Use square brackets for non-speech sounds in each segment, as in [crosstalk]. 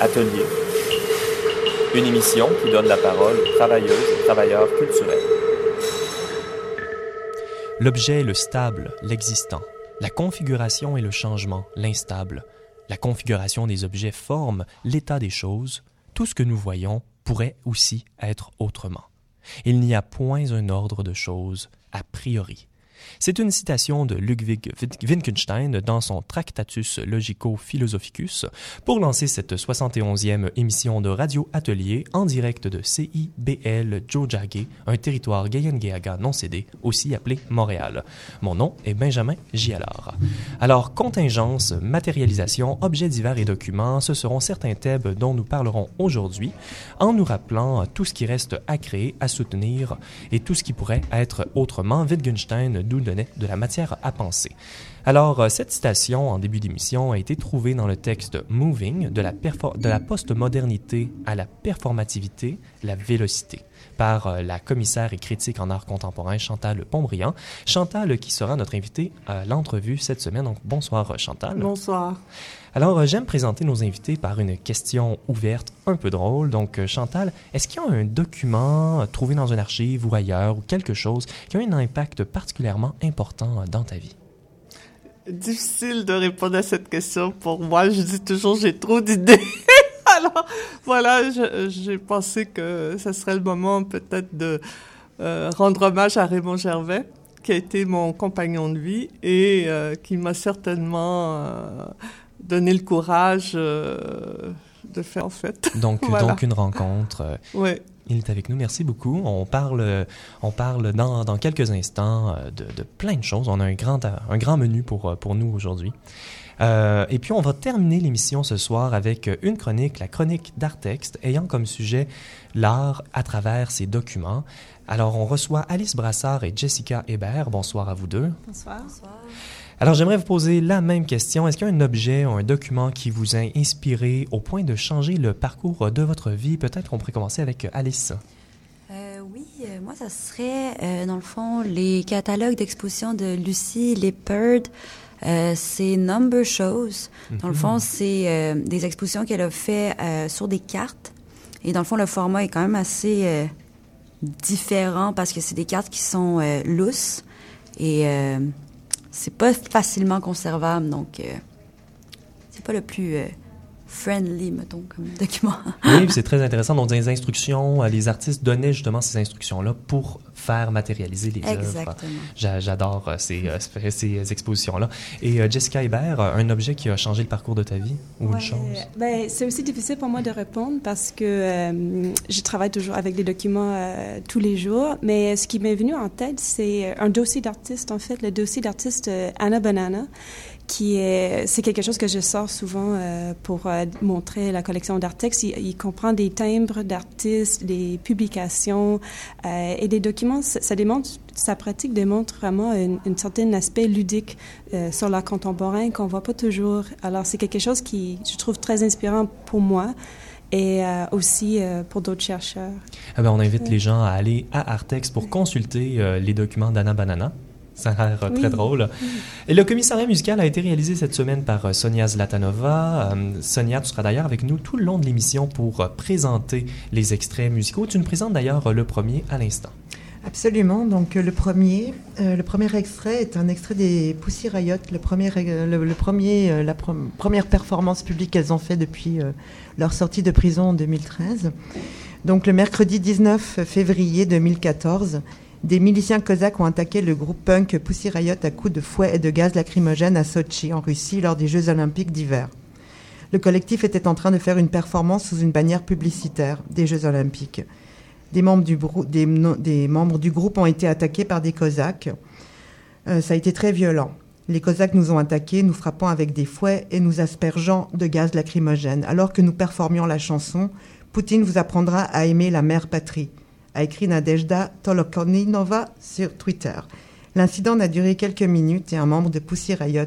Atelier, une émission qui donne la parole aux travailleuses et travailleurs culturels. L'objet est le stable, l'existant. La configuration est le changement, l'instable. La configuration des objets forme l'état des choses. Tout ce que nous voyons pourrait aussi être autrement. Il n'y a point un ordre de choses a priori. C'est une citation de Ludwig Wittgenstein dans son Tractatus Logico-Philosophicus pour lancer cette 71e émission de Radio Atelier en direct de CIBL Jojage, un territoire Gayengeaga non cédé, aussi appelé Montréal. Mon nom est Benjamin Gialard. Alors, contingence, matérialisation, objets divers et documents, ce seront certains thèmes dont nous parlerons aujourd'hui en nous rappelant tout ce qui reste à créer, à soutenir et tout ce qui pourrait être autrement. Wittgenstein nous donnait de la matière à penser. Alors, euh, cette citation en début d'émission a été trouvée dans le texte Moving de la, de la postmodernité à la performativité, la vélocité par euh, la commissaire et critique en art contemporain Chantal Pontbriand. Chantal qui sera notre invitée à l'entrevue cette semaine. Donc, bonsoir Chantal. Bonsoir. Alors, euh, j'aime présenter nos invités par une question ouverte, un peu drôle. Donc, euh, Chantal, est-ce qu'il y a un document trouvé dans une archive ou ailleurs ou quelque chose qui a un impact particulièrement important dans ta vie? Difficile de répondre à cette question pour moi. Je dis toujours, j'ai trop d'idées. [laughs] Alors, voilà, j'ai pensé que ce serait le moment peut-être de euh, rendre hommage à Raymond Gervais, qui a été mon compagnon de vie et qui m'a certainement donner le courage euh, de faire en fait. [laughs] Donc, donc une rencontre. Euh, oui. Il est avec nous. Merci beaucoup. On parle, on parle dans, dans quelques instants euh, de, de, plein de choses. On a un grand, un grand menu pour, pour nous aujourd'hui. Euh, et puis, on va terminer l'émission ce soir avec une chronique, la chronique d'Artexte, ayant comme sujet l'art à travers ses documents. Alors, on reçoit Alice Brassard et Jessica Hébert. Bonsoir à vous deux. Bonsoir. Bonsoir. Alors, j'aimerais vous poser la même question. Est-ce qu'il y a un objet ou un document qui vous a inspiré au point de changer le parcours de votre vie? Peut-être qu'on pourrait commencer avec Alice. Euh, oui, euh, moi, ça serait, euh, dans le fond, les catalogues d'exposition de Lucie Lippard. c'est Number Shows. Dans le fond, mhm. c'est des expositions qu'elle a fait sur des cartes. Et dans le fond, le format est quand même assez différent parce que c'est des cartes qui sont lousses. Et c'est pas facilement conservable, donc euh, c'est pas le plus euh, friendly, mettons, comme [laughs] document. oui, c'est très intéressant. Donc, les instructions, euh, les artistes donnaient justement ces instructions-là pour faire matérialiser les Exactement. œuvres. J'adore euh, ces, euh, ces expositions-là. Et Jessica Hébert, un objet qui a changé le parcours de ta vie ou une chose? Ben, c'est aussi difficile pour moi de répondre parce que je travaille toujours avec des documents tous les jours. Mais ce qui m'est venu en tête, c'est un dossier d'artiste, en fait, le dossier d'artiste Anna Banana qui est, c'est quelque chose que je sors souvent euh, pour euh, montrer la collection d'Artex. Il, il, comprend des timbres d'artistes, des publications euh, et des documents. Ça, démontre, sa pratique démontre vraiment un certain aspect ludique sur l'art contemporain qu'on voit pas toujours. Alors c'est quelque chose qui je trouve très inspirant pour moi et aussi pour d'autres chercheurs. Ah ben, on invite les gens à aller à Artex pour consulter les documents d'Anna Banana. Ça a l'air très drôle. Et le commissariat musical a été réalisé cette semaine par euh, Sonia Zlatanova. Euh, Sonia, tu seras d'ailleurs avec nous tout le long de l'émission pour euh, présenter les extraits musicaux. Tu nous présentes d'ailleurs le premier à l'instant. Absolument. Donc le premier, le premier extrait est un extrait des Pussy Riot, le premier, le, premier, la première performance publique qu'elles ont fait depuis leur sortie de prison en 2013. Donc le mercredi 19 février 2014, des miliciens cosaques ont attaqué le groupe punk Pussy Riot à coups de fouet et de gaz lacrymogène à Sochi, en Russie, lors des Jeux olympiques d'hiver. Le collectif était en train de faire une performance sous une bannière publicitaire des Jeux olympiques. Des membres du, groupe ont été attaqués par des cosaques. Euh, ça a été très violent. Les cosaques nous ont attaqués, nous frappant avec des fouets et nous aspergeant de gaz lacrymogène. Alors que nous performions la chanson, Poutine vous apprendra à aimer la mère patrie a écrit Nadezhda Tolokoninova sur Twitter. L'incident n'a duré quelques minutes et un membre de Pussy Riot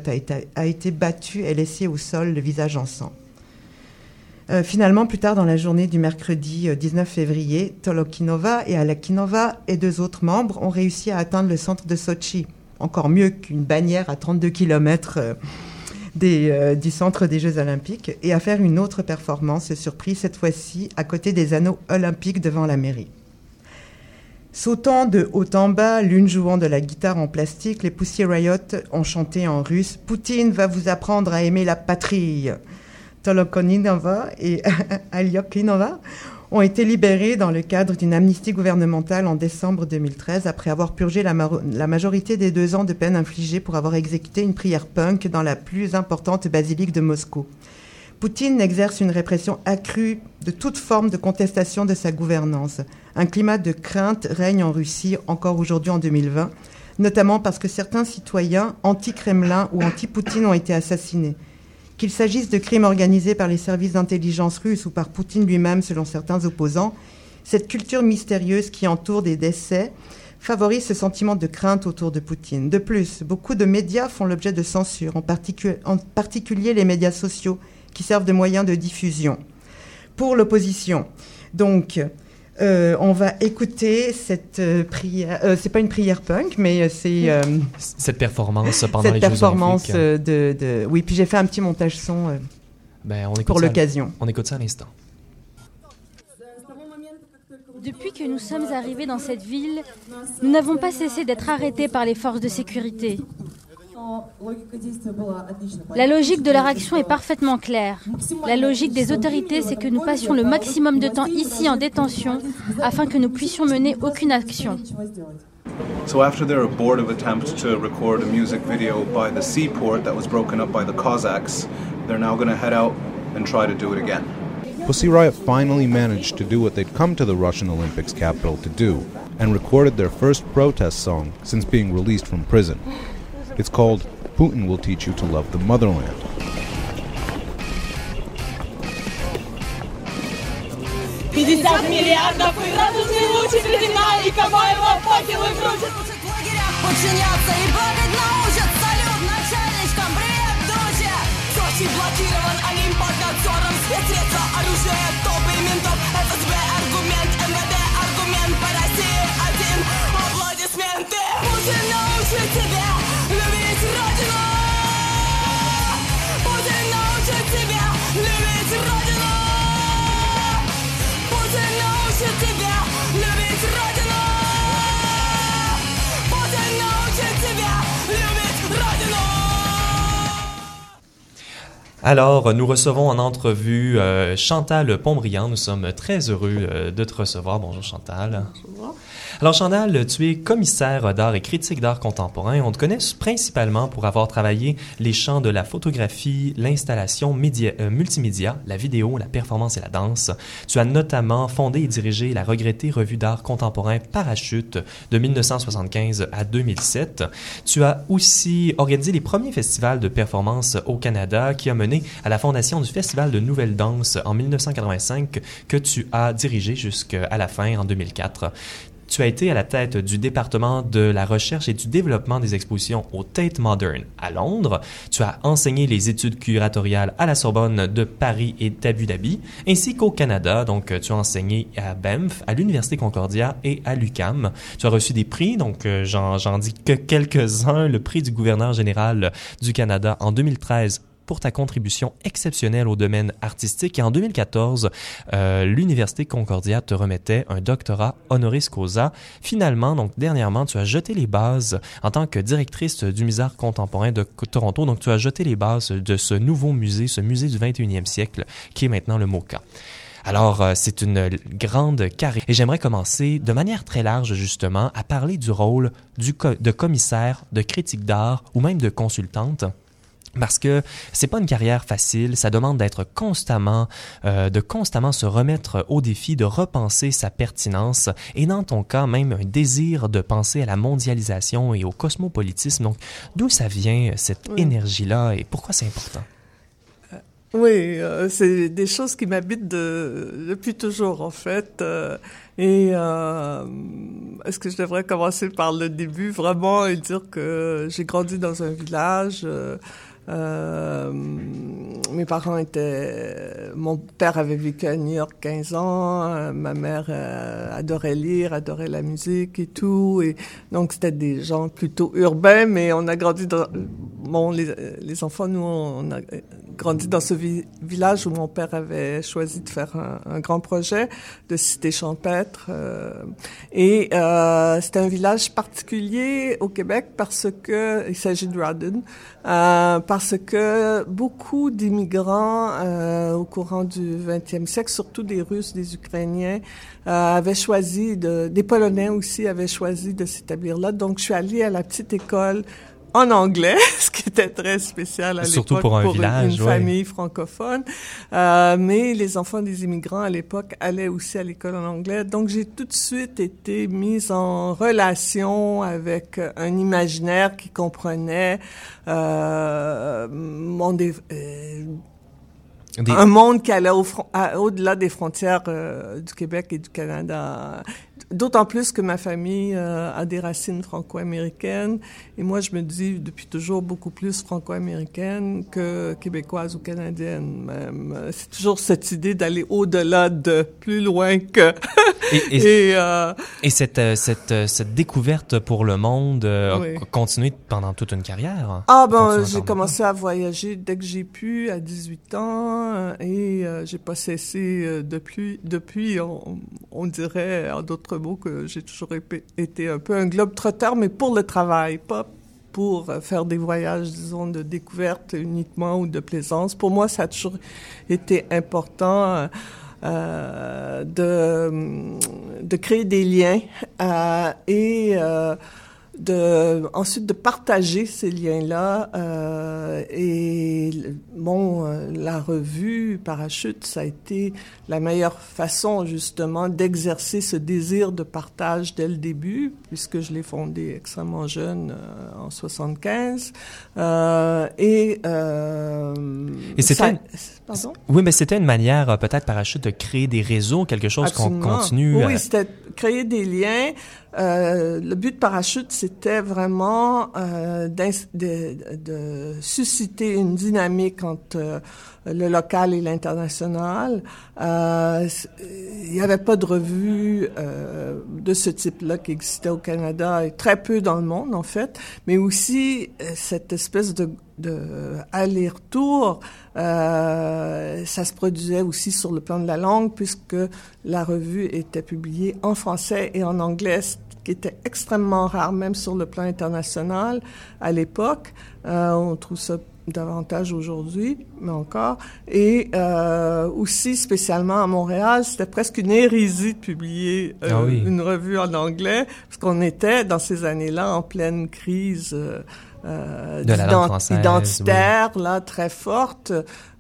a été, battu et laissé au sol, le visage en sang. Euh, finalement, plus tard dans la journée du mercredi 19 euh, février, Tolokinova et Alakinova et deux autres membres ont réussi à atteindre le centre de Sochi. Encore mieux qu'une bannière à 32 km euh, du centre des Jeux Olympiques et à faire une autre performance surprise, cette fois-ci à côté des anneaux olympiques devant la mairie. Sautant de haut en bas, l'une jouant de la guitare en plastique, les Pussy Riot ont chanté en russe Poutine va vous apprendre à aimer la patrie. Tolokoninova et [laughs] Alyokinova ont été libérés dans le cadre d'une amnistie gouvernementale en décembre 2013 après avoir purgé la, la, majorité des deux ans de peine infligée pour avoir exécuté une prière punk dans la plus importante basilique de Moscou. Poutine exerce une répression accrue de toute forme de contestation de sa gouvernance. Un climat de crainte règne en Russie encore aujourd'hui en 2020, notamment parce que certains citoyens anti-Kremlin ou anti-Poutine ont été assassinés. Qu'il s'agisse de crimes organisés par les services d'intelligence russes ou par Poutine lui-même selon certains opposants, cette culture mystérieuse qui entoure des décès favorise ce sentiment de crainte autour de Poutine. De plus, beaucoup de médias font l'objet de censure, en, en particulier les médias sociaux, qui servent de moyens de diffusion pour l'opposition. Donc, euh, on va écouter cette euh, prière. Euh, c'est pas une prière punk, mais c'est cette performance pendant cette performance de, de, Oui, puis j'ai fait un petit montage son ben, on pour l'occasion. On écoute ça à l'instant. Depuis que nous sommes arrivés dans cette ville, nous n'avons pas cessé d'être arrêtés par les forces de sécurité. La logique de leur action est parfaitement claire. La logique des autorités, c'est que nous passions le maximum de temps ici en détention afin que nous puissions mener aucune action. So after their abortive attempt to record a music video by the seaport that was broken up by the Cossacks, they're now going to head out and try to do it again. Pussy Riot finally managed to do what they'd come to the Russian Olympics capital to do, and recorded their first protest song since being released from prison. It's called Putin Will Teach You to Love the Motherland. 50 миллиардов и радужный луч из и Камаева факелы крутят. подчиняться и бегать научат салют начальничкам, привет, друзья! Сочи блокирован, Олимп под надзором, средства, оружие, топы ментов, ФСБ, аргумент, МВД, аргумент по России один, аплодисменты, Путин научит тебя Alors, nous recevons en entrevue euh, Chantal Pontbriand. Nous sommes très heureux euh, de te recevoir. Bonjour Chantal. Bonjour. Alors Chantal, tu es commissaire d'art et critique d'art contemporain. On te connaît principalement pour avoir travaillé les champs de la photographie, l'installation euh, multimédia, la vidéo, la performance et la danse. Tu as notamment fondé et dirigé la regrettée revue d'art contemporain Parachute de 1975 à 2007. Tu as aussi organisé les premiers festivals de performance au Canada qui a mené à la fondation du Festival de Nouvelle Danse en 1985 que tu as dirigé jusqu'à la fin en 2004. Tu as été à la tête du département de la recherche et du développement des expositions au Tate Modern à Londres. Tu as enseigné les études curatoriales à la Sorbonne de Paris et d'Abu Dhabi, ainsi qu'au Canada. Donc, tu as enseigné à Banff, à l'Université Concordia et à l'UCAM. Tu as reçu des prix, donc euh, j'en dis que quelques-uns. Le prix du gouverneur général du Canada en 2013 pour ta contribution exceptionnelle au domaine artistique. Et en 2014, euh, l'Université Concordia te remettait un doctorat honoris causa. Finalement, donc dernièrement, tu as jeté les bases en tant que directrice du musée contemporain de Toronto. Donc tu as jeté les bases de ce nouveau musée, ce musée du 21e siècle qui est maintenant le MoCA. Alors, euh, c'est une grande carrière. Et j'aimerais commencer de manière très large, justement, à parler du rôle de commissaire, de critique d'art ou même de consultante parce que c'est pas une carrière facile, ça demande d'être constamment, euh, de constamment se remettre au défi, de repenser sa pertinence, et dans ton cas même un désir de penser à la mondialisation et au cosmopolitisme. Donc, d'où ça vient cette énergie-là et pourquoi c'est important? Euh, oui, euh, c'est des choses qui m'habitent de, depuis toujours en fait. et est-ce que je devrais commencer par le début? Vraiment et dire que j'ai grandi dans un village euh, mes parents étaient. Mon père avait vécu à New York 15 ans. Euh, ma mère euh, adorait lire, adorait la musique et tout. Et donc c'était des gens plutôt urbains, mais on a grandi dans. bon, les, enfants, nous, on a grandi dans ce village où mon père avait choisi de faire un, grand projet de cité champêtre. Euh, et euh, c'est un village particulier au Québec parce que, il s'agit de Rawdon, euh, parce que beaucoup d'immigrants euh, au courant du 20e siècle, surtout des Russes, des Ukrainiens, euh, avaient choisi, de, des Polonais aussi avaient choisi de s'établir là. Donc, je suis allée à la petite école en anglais, [laughs] ce qui était très spécial à l'époque Surtout pour un village, une, ouais. famille francophone. Euh, mais les enfants des immigrants à l'époque allaient aussi à l'école en anglais. Donc j'ai tout de suite été mise en relation avec un imaginaire qui comprenait euh, mon dé- euh, Des- un monde qui allait au au-delà des frontières euh, du Québec et du Canada. D'autant plus que ma famille euh, a des racines franco-américaines. Et moi, je me dis depuis toujours beaucoup plus franco-américaine que québécoise ou canadienne. Même. Euh, C'est toujours cette idée d'aller au-delà de, plus loin que. Et, et- [laughs] et euh, et cette, euh, cette, euh, cette découverte pour le monde Oui. a continué pendant toute une carrière? Ah ben, j'ai commencé à voyager dès que j'ai pu, à 18 ans, et euh, j'ai pas cessé depuis. Depuis, on, on dirait, en d'autres que j'ai toujours été un peu un globe trotteur, mais pour le travail, pas pour euh, faire des voyages, disons, de découverte uniquement ou de plaisance. Pour moi, ça a toujours été important. euh, euh, de, créer des liens et de ensuite de partager ces liens-là euh, et bon euh, la revue Parachute ça a été la meilleure façon justement d'exercer ce désir de partage dès le début puisque je l'ai fondé extrêmement jeune euh, en 75 euh, et euh, Et c'était pardon? Oui, mais c'était une manière, euh, peut-être parachute, de créer des réseaux, quelque chose qu'on continue. Oui, c'était créer des liens. Euh, le but de Parachute, c'était vraiment euh, de susciter une dynamique entre euh, le local et l'international. Euh, il n'y avait pas de revue euh, de ce type-là qui existait au Canada et très peu dans le monde, en fait, mais aussi euh, cette espèce de, de aller-retour, euh, ça se produisait aussi sur le plan de la langue, puisque la revue était publiée en français et en anglais, ce qui était extrêmement rare, même sur le plan international à l'époque. Euh, on trouve ça davantage aujourd'hui, mais encore. Et euh, aussi, spécialement à Montréal, c'était presque une hérésie de publier euh, Ah oui. une revue en anglais, parce qu'on était dans ces années-là en pleine crise euh, euh, De la là, très forte,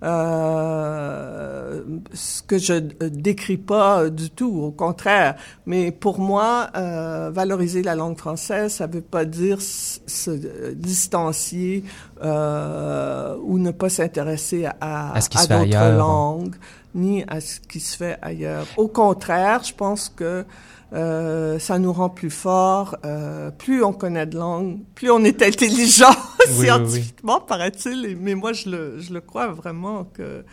euh, ce que je euh, décris pas euh, du tout, au contraire. Mais pour moi, euh, valoriser la langue française, ça veut pas dire se euh, distancier euh, ou ne pas s'intéresser à, À fait d'autres langues, ni à ce qui se fait ailleurs. Au contraire, je pense que euh, ça nous rend plus forts. Euh, plus on connaît de langue, plus on est intelligent [laughs] oui, oui. scientifiquement, paraît-il. Mais moi, je le, je le crois vraiment que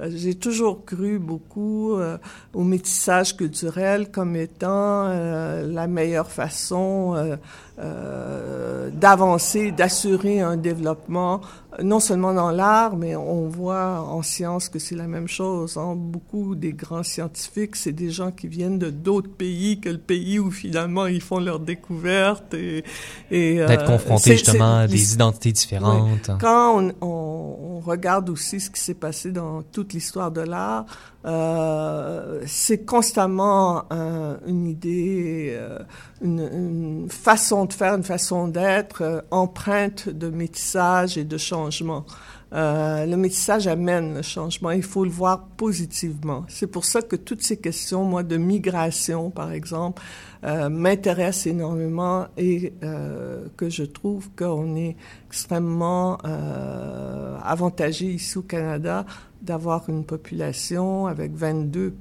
euh, j'ai toujours cru beaucoup euh, au métissage culturel comme étant la meilleure façon euh, d'avancer, d'assurer un développement, non seulement dans l'art, mais on voit en science que c'est la même chose. hein. Beaucoup des grands scientifiques, c'est des gens qui viennent de d'autres pays que le pays où finalement ils font leurs découvertes et, et D'être euh, confronté c'est- justement à des identités différentes. quand on, on- on regarde aussi ce qui s'est passé dans toute l'histoire de l'art, euh, c'est constamment un- une idée, euh, une, une façon de faire, une façon d'être euh, empreinte de métissage et de changement. Euh, le métissage amène le changement. Il faut le voir positivement. C'est pour ça que toutes ces questions, moi, de migration, par exemple, euh, m'intéressent énormément et euh, que je trouve qu'on est extrêmement euh, avantagé ici au Canada d'avoir une population avec 22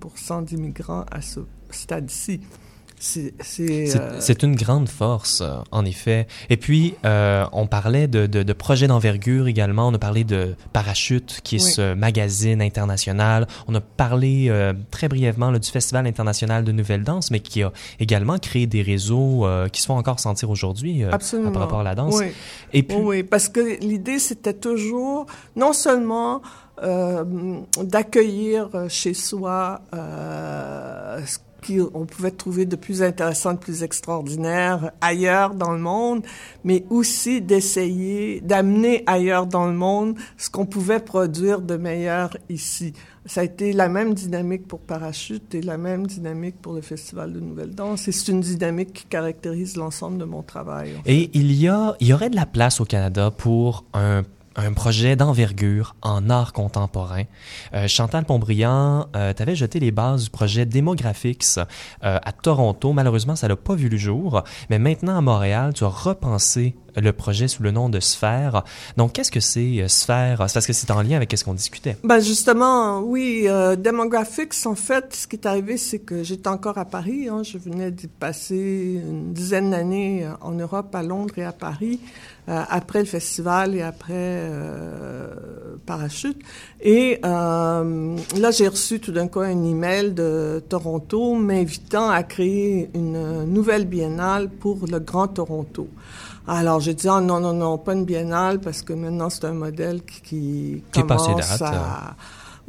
d'immigrants à ce stade-ci. c'est c'est C'est euh, une grande force, euh, en effet. Et puis, euh, on parlait de, de, de projets d'envergure également. On a parlé de Parachute, qui est Oui. ce magazine international. On a parlé euh, très brièvement là, du Festival international de nouvelle danse, mais qui a également créé des réseaux euh, qui se font encore sentir aujourd'hui euh, par rapport à la danse. Oui. Et puis, Oui, parce que l'idée, c'était toujours non seulement d'accueillir euh, chez soi euh, ce qu'on pouvait trouver de plus intéressant, de plus extraordinaire ailleurs dans le monde, mais aussi d'essayer d'amener ailleurs dans le monde ce qu'on pouvait produire de meilleur ici. Ça a été la même dynamique pour Parachute et la même dynamique pour le Festival de Nouvelle Danse. Et c'est une dynamique qui caractérise l'ensemble de mon travail. en Et il y a, il y aurait de la place au Canada pour un un projet d'envergure en art contemporain. Euh, Chantal Pontbriand, euh, tu avais jeté les bases du projet Demographics euh, à Toronto. Malheureusement, ça n'a pas vu le jour. Mais maintenant, à Montréal, tu as repensé le projet sous le nom de Sphère. Donc, qu'est-ce que c'est euh, Sphère? C'est parce que c'est en lien avec ce qu'on discutait. Ben justement, oui, euh, Demographics, en fait, ce qui est arrivé, c'est que j'étais encore à Paris. Hein, je venais d'y passer une dizaine d'années en Europe, à Londres et à Paris, après le festival et après euh, Parachute. Et euh, là, j'ai reçu tout d'un coup un email de Toronto m'invitant à créer une nouvelle biennale pour le Grand Toronto. Alors, j'ai dit, ah, non, non, non, pas une biennale, parce que maintenant, c'est un modèle qui, qui, Qui est passé commence date, à...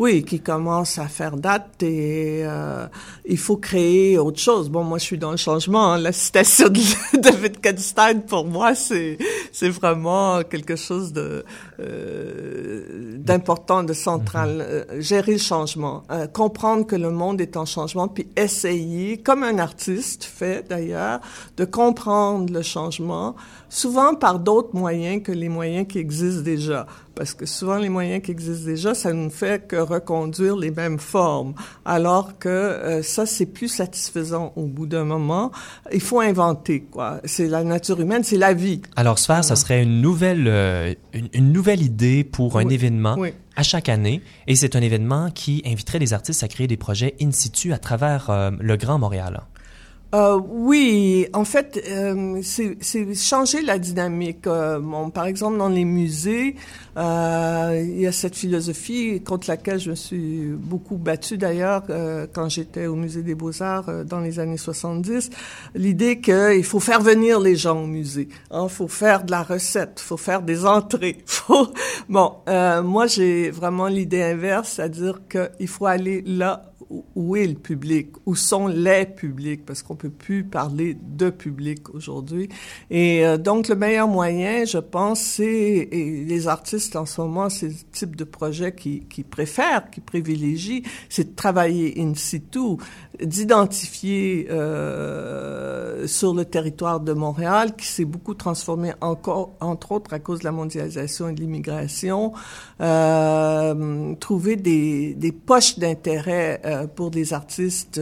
Oui, qui commence à faire date et euh, il faut créer autre chose. Bon, moi, je suis dans le changement. hein. La citation de, [laughs] de Wittgenstein, pour moi, c'est c'est vraiment quelque chose de euh, d'important, de central. Euh, gérer le changement, euh, comprendre que le monde est en changement, puis essayer, comme un artiste fait d'ailleurs, de comprendre le changement, souvent par d'autres moyens que les moyens qui existent déjà. Parce que souvent, les moyens qui existent déjà, ça ne fait que reconduire les mêmes formes. Alors que euh, ça, c'est plus satisfaisant au bout d'un moment. Il faut inventer, quoi. C'est la nature humaine, c'est la vie. Alors, Sphère, ça serait une nouvelle, euh, une, une nouvelle idée pour un Oui, événement oui. à chaque année. Et c'est un événement qui inviterait les artistes à créer des projets in situ à travers euh, le Grand Montréal. Euh, oui, en fait, euh, c'est changer la dynamique. Euh, bon, par exemple, dans les musées, euh, il y a cette philosophie contre laquelle je me suis beaucoup battue d'ailleurs euh, quand j'étais au musée des Beaux-Arts euh, dans les années 70. L'idée qu'il faut faire venir les gens au musée. Il faut faire de la recette, faut faire des entrées. [laughs] Faut... Bon, moi, j'ai vraiment l'idée inverse, c'est-à-dire qu'il faut aller là où- est le public, où sont les publics, parce qu'on peut plus parler de public aujourd'hui. Et euh, donc, le meilleur moyen, je pense, c'est, et les artistes en ce moment, c'est le type de projet qui, qui préfèrent, qui privilégient, c'est de travailler in situ, d'identifier euh, sur le territoire de Montréal, qui s'est beaucoup transformé encore, entre autres, à cause de la mondialisation et de l'immigration, euh, trouver des, des poches d'intérêt euh, pour des artistes,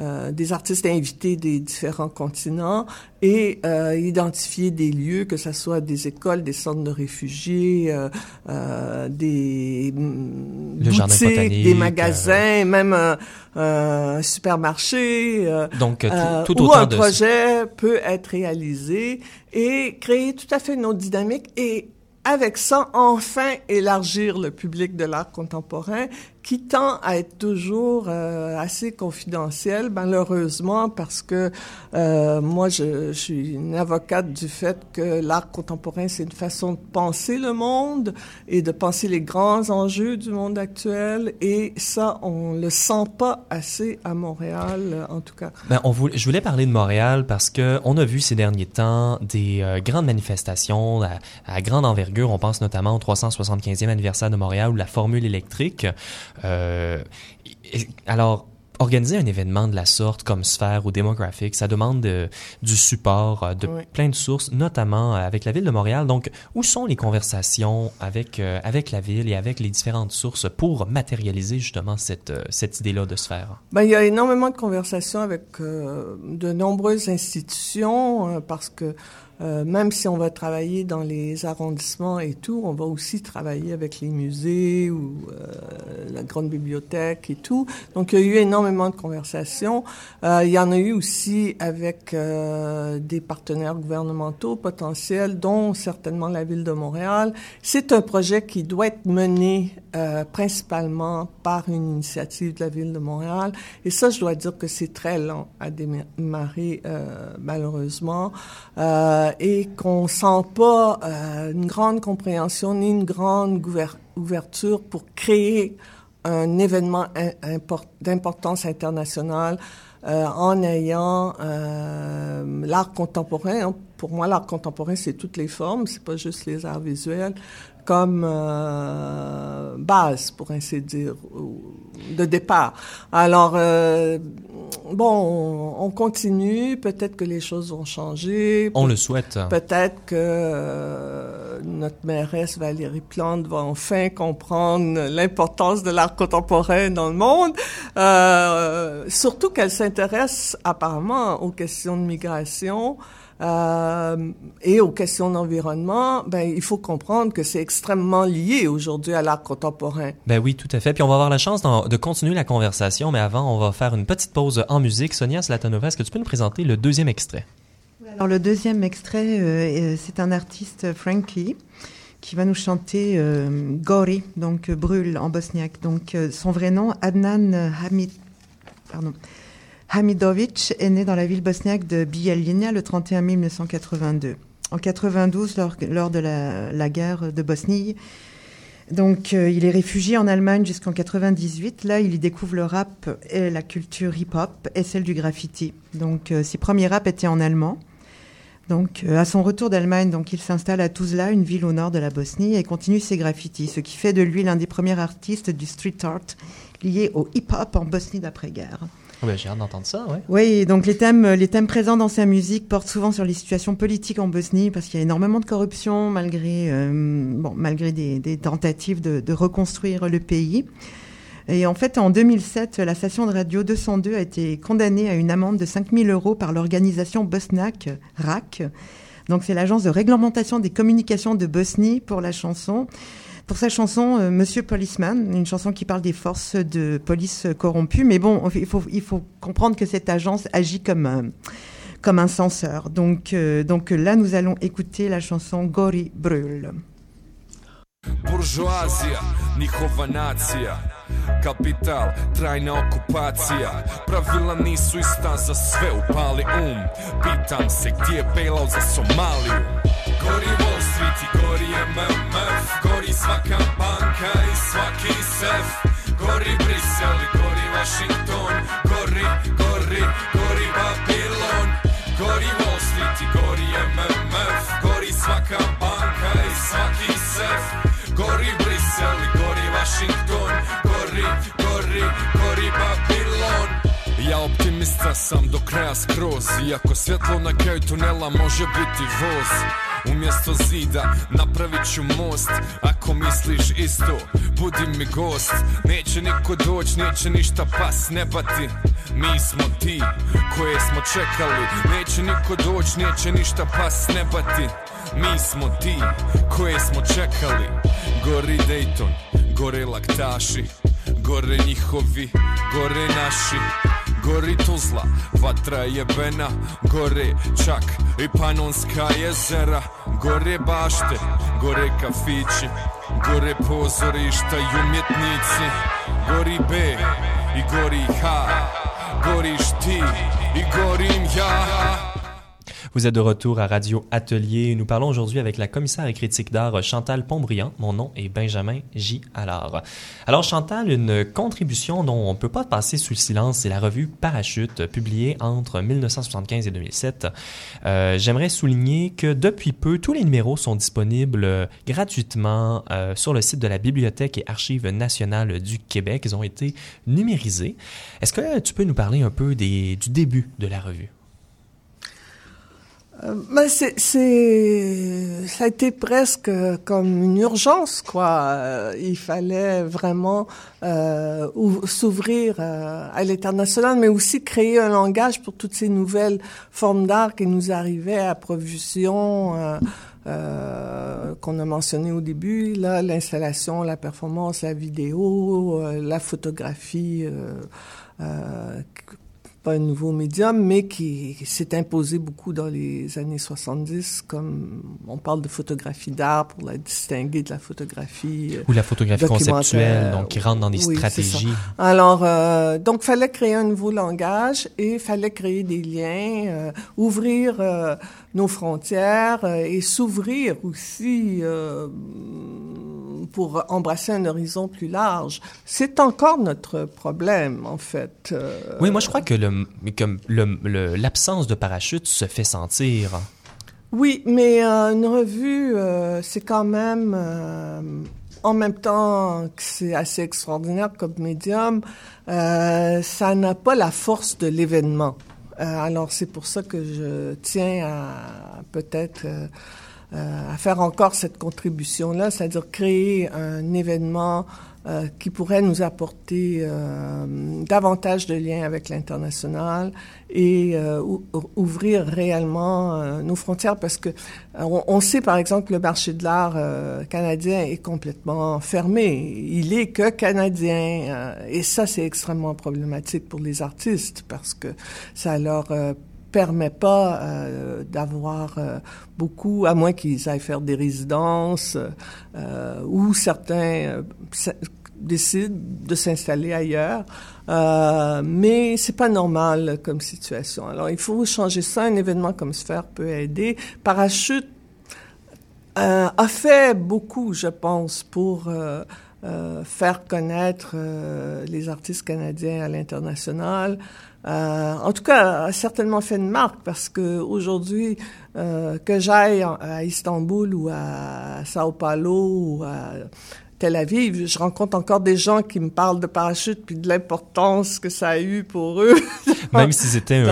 euh, des artistes invités des différents continents et euh, identifier des lieux, que ce soit des écoles, des centres de réfugiés, euh, euh, des Le boutiques, des magasins, même un, un supermarché. euh, Donc, euh, tout, euh, tout où autant un de... projet peut être réalisé et créer tout à fait une autre dynamique et avec ça, enfin élargir le public de l'art contemporain qui tend à être toujours euh, assez confidentiel, malheureusement, parce que euh, moi, je, je suis une avocate du fait que l'art contemporain, c'est une façon de penser le monde et de penser les grands enjeux du monde actuel, et ça, on le sent pas assez à Montréal, en tout cas. Ben, on voulait, je voulais parler de Montréal parce que on a vu ces derniers temps des euh, grandes manifestations à, à grande envergure. On pense notamment au 375e anniversaire de Montréal ou la formule électrique. Euh, et- alors, organiser un événement de la sorte comme Sphère ou Demographic, ça demande de- du support euh, de Oui. plein de sources, notamment euh, avec la ville de Montréal. Donc, où sont les conversations avec euh, avec la ville et avec les différentes sources pour matérialiser justement cette cette idée-là de Sphère? Ben, il y a énormément de conversations avec euh, de nombreuses institutions euh, parce que euh, même si on va travailler dans les arrondissements et tout, on va aussi travailler avec les musées ou euh, la grande bibliothèque et tout. Donc, il y a eu énormément de conversations. Euh, il y en a eu aussi avec euh, des partenaires gouvernementaux potentiels, dont certainement la ville de Montréal. C'est un projet qui doit être mené euh, principalement par une initiative de la ville de Montréal. Et ça, je dois dire que c'est très lent à démarrer, malheureusement, euh, et qu'on sent pas euh, une grande compréhension ni une grande ouverture pour créer un événement d'importance internationale euh, en ayant euh, l'art contemporain. Pour moi, l'art contemporain, c'est toutes les formes, c'est pas juste les arts visuels, comme euh, base, pour ainsi dire, ou- de départ. Alors, euh, bon, on, on continue, peut-être que les choses vont changer. On le souhaite. Peut-être que euh, notre mairesse Valérie Plante va enfin comprendre l'importance de l'art contemporain dans le monde, euh, surtout qu'elle s'intéresse apparemment aux questions de migration. Euh, et aux questions d'environnement, ben, il faut comprendre que c'est extrêmement lié aujourd'hui à l'art contemporain. Ben oui, tout à fait. Puis on va avoir la chance de continuer la conversation, mais avant, on va faire une petite pause en musique. Sonia Slatanova, est-ce que tu peux nous présenter le deuxième extrait? Alors le deuxième extrait, euh, euh, c'est un artiste Frankie qui va nous chanter euh, Gori, donc euh, brûle en bosniaque. Donc euh, son vrai nom, Adnan Hamid, pardon, Hamidovic, est né dans la ville bosniaque de Bijeljina le 31 mai 1982. En 92, lors, lors de la, guerre de Bosnie, donc euh, il est réfugié en Allemagne jusqu'en 98. Là, il y découvre le rap et la culture hip-hop et celle du graffiti. Donc euh, ses premiers raps étaient en allemand. Donc, euh, à son retour d'Allemagne, donc il s'installe à Tuzla, une ville au nord de la Bosnie, et continue ses graffitis, ce qui fait de lui l'un des premiers artistes du street art lié au hip-hop en Bosnie d'après-guerre. Oh, ben, J'ai hâte d'entendre ça. Oui, donc les thèmes, les thèmes présents dans sa musique portent souvent sur les situations politiques en Bosnie, parce qu'il y a énormément de corruption malgré, euh, des, tentatives de, de reconstruire le pays. Et en fait, en 2007, la station de radio 202 a été condamnée à une amende de 5000 euros par l'organisation Bosnac, RAC. Donc c'est l'agence de réglementation des communications de Bosnie pour la chanson. Pour sa chanson euh, Monsieur Policeman, une chanson qui parle des forces de police corrompues. Mais bon, il faut, comprendre que cette agence agit comme un, comme un censeur. Donc, euh, donc là, nous allons écouter la chanson Gori Brûle. Gori Wall Street i gori MMF Gori svaka banka i svaki sef. Gori Brisel i gori Washington. Gori, gori, gori Babilon. Gori optimista sam do kraja skroz Iako svjetlo na kraju tunela može biti voz. Umjesto zida napravit ću most Ako misliš isto, budi mi gost. Neće niko doć, neće ništa pas neba ti Mi smo ti koje smo čekali Neće niko doć, neće ništa pas neba ti Mi smo ti koje smo čekali. Gori Dayton, gore laktaši Gore njihovi, gore naši Gori Tuzla, vatra jebena Gore čak i Panonska jezera. Gore bašte, gore kafići Gore pozorišta i umjetnici. Gori B i gori H Goriš ti i gorim ja Vous êtes de retour à Radio Atelier. Nous parlons aujourd'hui avec la commissaire et critique d'art Chantal Pontbriand. Mon nom est Benjamin J. Allard. Alors Chantal, une contribution dont on ne peut pas passer sous le silence, c'est la revue Parachute, publiée entre 1975 et 2007. Euh, J'aimerais souligner que depuis peu, tous les numéros sont disponibles euh, gratuitement euh, sur le site de la Bibliothèque et Archives nationales du Québec. Ils ont été numérisés. Est-ce que tu peux nous parler un peu du début de la revue? Euh, ben c'est, c'est, ça a été presque comme une urgence, quoi. Euh, il fallait vraiment euh, ou- s'ouvrir euh, à l'international, mais aussi créer un langage pour toutes ces nouvelles formes d'art qui nous arrivaient à profusion. euh, qu'on a mentionné au début, là, l'installation, la performance, la vidéo, la photographie, pas un nouveau médium, mais qui, qui s'est imposé beaucoup dans les années 70, comme on parle de photographie d'art pour la distinguer de la photographie. euh, Ou la photographie conceptuelle, donc qui rentre dans des Oui, stratégies. Alors, euh, donc, fallait créer un nouveau langage et fallait créer des liens, euh, ouvrir euh, nos frontières euh, et s'ouvrir aussi euh, pour embrasser un horizon plus large. C'est encore notre problème, en fait. Euh, Oui, moi je crois que le, que le- le- l'absence de parachute se fait sentir. Oui, mais euh, une revue, euh, c'est quand même, en même temps que c'est assez extraordinaire comme médium, ça n'a pas la force de l'événement. Euh, alors c'est pour ça que je tiens à peut-être euh, euh, à faire encore cette contribution-là, c'est-à-dire créer un événement euh, qui pourrait nous apporter euh, davantage de liens avec l'international et euh, ou- ouvrir réellement euh, nos frontières parce que euh, on, on sait par exemple que le marché de l'art canadien est complètement fermé. Il est que canadien et ça c'est extrêmement problématique pour les artistes parce que ça leur permet pas euh, d'avoir euh, beaucoup, à moins qu'ils aillent faire des résidences euh, ou certains euh, décident de s'installer ailleurs. Euh, mais c'est pas normal comme situation. Alors il faut changer ça. Un événement comme Sphère peut aider. Parachute euh, a fait beaucoup, je pense, pour faire connaître les artistes canadiens à l'international. Euh, en tout cas, a certainement fait une marque parce que aujourd'hui, euh, que j'aille à Istanbul ou à Sao Paulo ou à Tel Aviv, je rencontre encore des gens qui me parlent de parachute puis de l'importance que ça a eu pour eux. [laughs] Même si c'était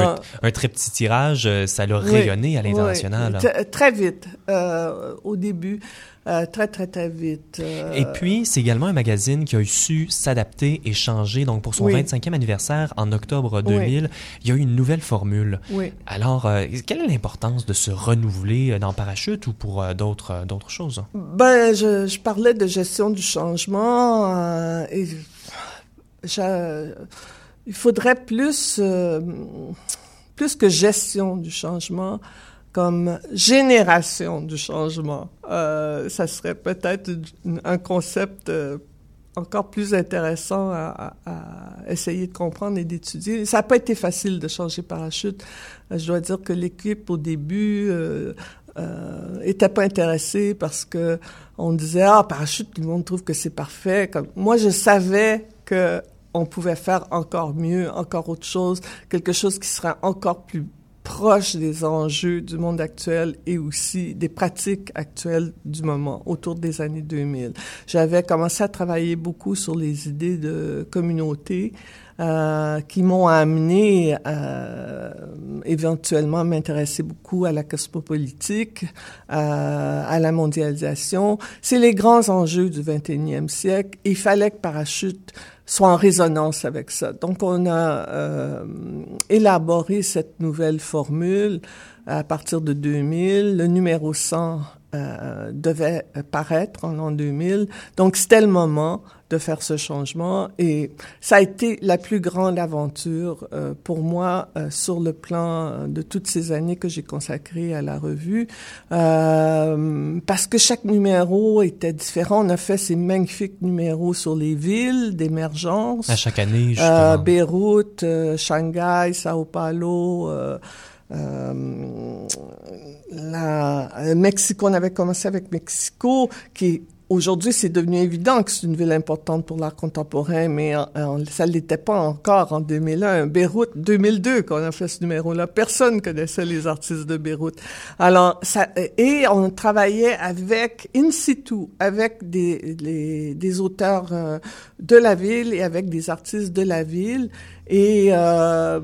un, très petit tirage, euh, ça l'a Oui, rayonné à l'international. T- Très vite, euh, au début, euh, très très très vite. euh, Et puis, c'est également un magazine qui a eu su s'adapter et changer. Donc, pour son Oui. 25e anniversaire en octobre 2000, il y a eu une nouvelle formule. Oui. Alors, euh, quelle est l'importance de se renouveler dans Parachute ou pour d'autres d'autres choses? Ben, je, je parlais de gestion du changement et je- il faudrait plus, plus que gestion du changement, comme génération du changement. Euh, ça serait peut-être un concept euh, encore plus intéressant à essayer de comprendre et d'étudier. Ça n'a pas été facile de changer parachute. Euh, Je dois dire que l'équipe au début euh, euh, était pas intéressée parce que on disait ah parachute tout le monde trouve que c'est parfait. Comme moi je savais que on pouvait faire encore mieux, encore autre chose, quelque chose qui serait encore plus proche des enjeux du monde actuel et aussi des pratiques actuelles du moment, autour des années 2000. J'avais commencé à travailler beaucoup sur les idées de communauté euh, qui m'ont amené euh, éventuellement à m'intéresser beaucoup à la cosmopolitique, euh, à la mondialisation. C'est les grands enjeux du 21e siècle. Il fallait que Parachute soit en résonance avec ça. Donc, on a euh, élaboré cette nouvelle formule à partir de 2000. Le numéro 100 euh, devait paraître en l'an 2000. Donc, c'était le moment de faire ce changement et ça a été la plus grande aventure euh, pour moi euh, sur le plan de toutes ces années que j'ai consacrées à la revue euh, parce que chaque numéro était différent. On a fait ces magnifiques numéros sur les villes d'émergence. À chaque année, Euh, justement. Beyrouth, euh, Shanghai, Sao Paulo, euh, euh, la, euh, Mexico, on avait commencé avec Mexico, qui aujourd'hui c'est devenu évident que c'est une ville importante pour l'art contemporain, mais euh, euh, ça ne l'était pas encore en 2001. Beyrouth, 2002, quand on a fait ce numéro-là, personne connaissait les artistes de Beyrouth. Alors, ça, et on travaillait avec, in situ, avec des auteurs euh, de la ville et avec des artistes de la ville. Et, euh,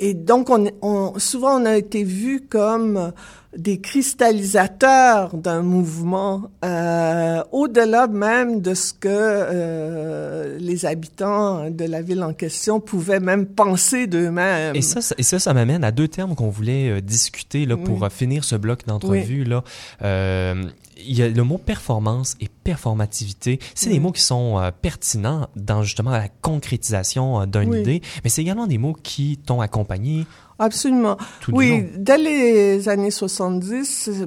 et donc, on, on, souvent, on a été vu comme des cristallisateurs d'un mouvement, euh, au-delà même de ce que euh, les habitants de la ville en question pouvaient même penser d'eux-mêmes. Et ça, ça- et ça, ça m'amène à deux termes qu'on voulait euh, discuter là, pour Oui. euh, finir ce bloc d'entrevue. là. Il y a le mot performance et performativité. C'est des mots qui sont euh, pertinents dans justement la concrétisation euh, d'une Oui. idée, mais c'est également des mots qui t'ont accompagné Absolument. tout Oui, long. dès les années 70, euh,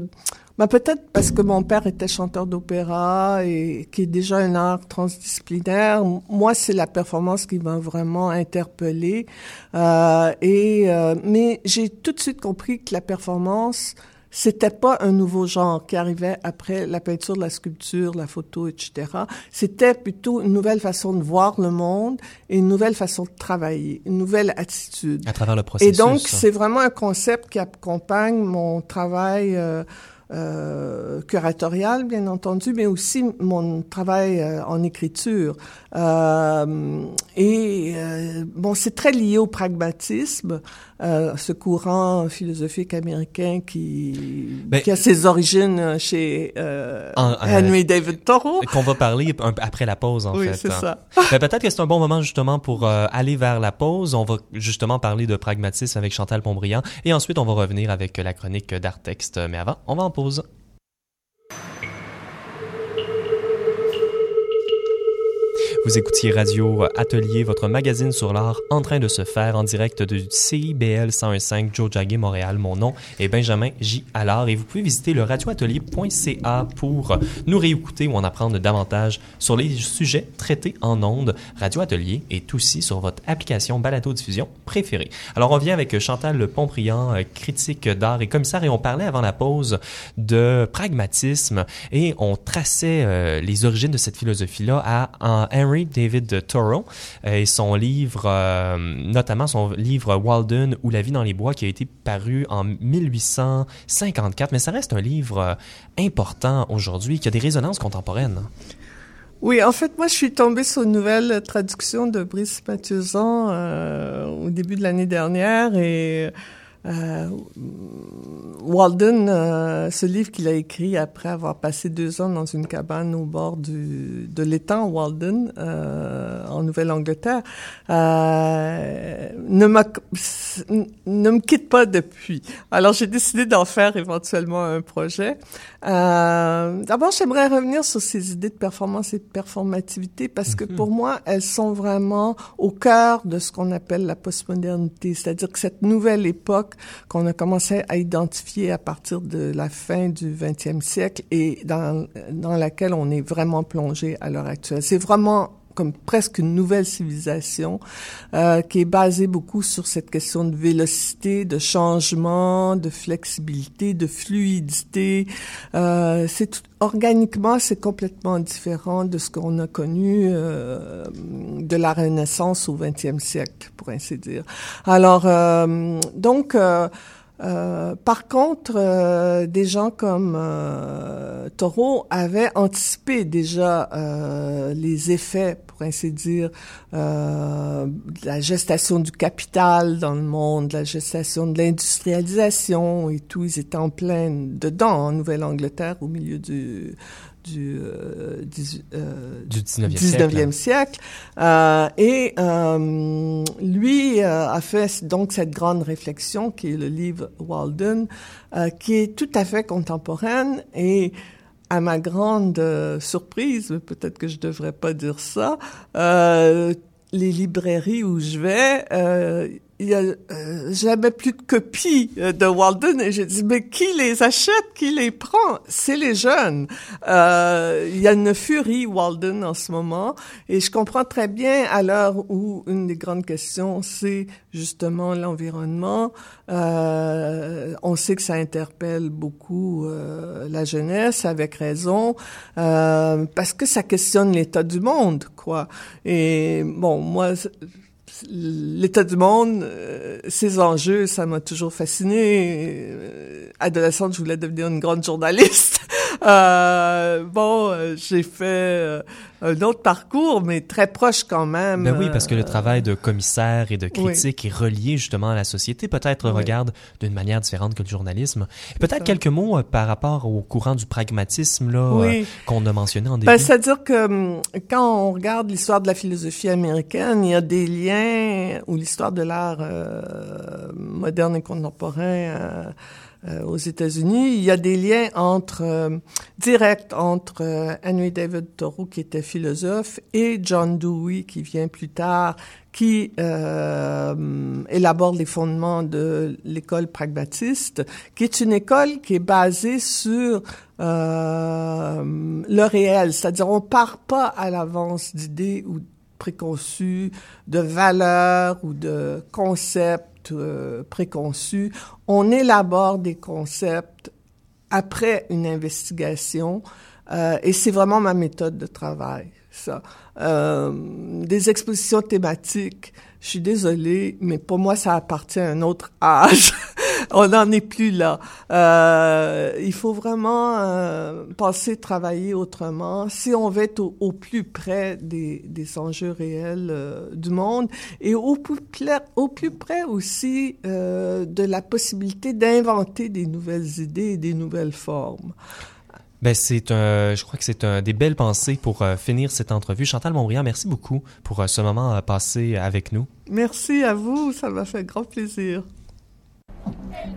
ben peut-être parce que mon père était chanteur d'opéra et qui est déjà un art transdisciplinaire. Moi, c'est la performance qui m'a vraiment interpellée. Euh, et euh, mais j'ai tout de suite compris que la performance c'était pas un nouveau genre qui arrivait après la peinture, la sculpture, la photo, etc. C'était plutôt une nouvelle façon de voir le monde et une nouvelle façon de travailler, une nouvelle attitude. à travers le Et processus. donc, c'est vraiment un concept qui accompagne mon travail euh, euh, curatorial, bien entendu, mais aussi mon travail euh, en écriture. Euh, et euh, bon, c'est très lié au pragmatisme, euh, ce courant philosophique américain qui, Ben, qui a ses origines chez euh, En- euh, Henry David Thoreau. qu'on va parler un- après la pause, en Oui, fait. c'est hein. ça. Ben, Peut-être que c'est un bon moment justement pour euh, aller vers la pause. On va justement parler de pragmatisme avec Chantal Pontbriand et ensuite on va revenir avec la chronique d'art texte. Mais avant, on va en pause. Vous écoutiez Radio Atelier, votre magazine sur l'art en train de se faire en direct du CIBL 101.5 Joe Jagger Montréal. Mon nom est Benjamin J. Allard et vous pouvez visiter le radioatelier.ca pour nous réécouter ou en apprendre davantage sur les sujets traités en ondes. Radio Atelier est aussi sur votre application balado-diffusion préférée. Alors on vient avec Chantal Pompriand, euh, critique d'art et commissaire et on parlait avant la pause de pragmatisme et on traçait euh, les origines de cette philosophie-là à, à Henry David Thoreau et son livre, euh, notamment son livre Walden ou La vie dans les bois qui a été paru en 1854, mais ça reste un livre euh, important aujourd'hui qui a des résonances contemporaines. Oui, en fait, moi, je suis tombée sur une nouvelle traduction de Brice Mathieusan euh, au début de l'année dernière et euh, Walden, euh, ce livre qu'il a écrit après avoir passé deux ans dans une cabane au bord du, de l'étang Walden euh, en Nouvelle-Angleterre, euh, ne, m'a- ne me quitte pas depuis. Alors, j'ai décidé d'en faire éventuellement un projet. Euh, D'abord, j'aimerais revenir sur ces idées de performance et de performativité parce que pour moi, elles sont vraiment au cœur de ce qu'on appelle la postmodernité, c'est-à-dire que cette nouvelle époque qu'on a commencé à identifier à partir de la fin du 20e siècle et dans, dans laquelle on est vraiment plongé à l'heure actuelle. C'est vraiment comme presque une nouvelle civilisation euh, qui est basée beaucoup sur cette question de vélocité, de changement, de flexibilité, de fluidité. Euh, c'est tout- organiquement, c'est complètement différent de ce qu'on a connu euh, de la Renaissance au 20e siècle, pour ainsi dire. Alors, euh, donc. euh, euh, par contre, euh, des gens comme euh, Thoreau avaient anticipé déjà euh, les effets, pour ainsi dire, euh, la gestation du capital dans le monde, la gestation de l'industrialisation et tout. Ils étaient en plein dedans en Nouvelle-Angleterre au milieu du du, euh, dix- euh, Du 19e 19e siècle. siècle. Euh, et euh, lui euh, a fait donc cette grande réflexion qui est le livre Walden, euh, qui est tout à fait contemporaine et à ma grande euh, surprise, peut-être que je devrais pas dire ça, euh, les librairies où je vais, euh, il y a euh, jamais plus de copies euh, de Walden et j'ai dit mais qui les achète, qui les prend? C'est les jeunes. Euh, il y a une furie Walden en ce moment et je comprends très bien à l'heure où une des grandes questions c'est justement l'environnement. Euh, on sait que ça interpelle beaucoup euh, la jeunesse avec raison euh, parce que ça questionne l'état du monde quoi. Et bon moi l'état du monde, euh, ses enjeux, ça m'a toujours fasciné. Euh, adolescente, je voulais devenir une grande journaliste. [laughs] Euh, bon, euh, j'ai fait euh, un autre parcours, mais très proche quand même. Ben oui, parce que le travail de commissaire et de oui. critique est relié justement à la société. Peut-être Oui. regarde d'une manière différente que le journalisme. Peut-être quelques mots par rapport au courant du pragmatisme là Oui. qu'on a mentionné en début. Ben, c'est-à-dire que hum, quand on regarde l'histoire de la philosophie américaine, il y a des liens, ou l'histoire de l'art euh, moderne et contemporain euh, euh, aux États-Unis, il y a des liens entre euh, directs entre Henry David Thoreau, qui était philosophe, et John Dewey, qui vient plus tard, qui euh, élabore les fondements de l'école pragmatiste, qui est une école qui est basée sur le réel, c'est-à-dire on part pas à l'avance d'idées ou préconçus, de valeurs ou de concepts euh, préconçus. On élabore des concepts après une investigation euh, et c'est vraiment ma méthode de travail, ça. Euh, des expositions thématiques, je suis désolée, mais pour moi, ça appartient à un autre âge. [laughs] On n'en est plus là. Euh, il faut vraiment euh, passer travailler autrement si on veut être au, plus près des, des enjeux réels euh, du monde et au plus, au plus près aussi euh, de la possibilité d'inventer des nouvelles idées et des nouvelles formes. Ben c'est un, je crois que c'est un des belles pensées pour euh, finir cette entrevue. Chantal Montbriand, merci beaucoup pour euh, ce moment euh, passé avec nous. Merci à vous, ça m'a fait grand plaisir. El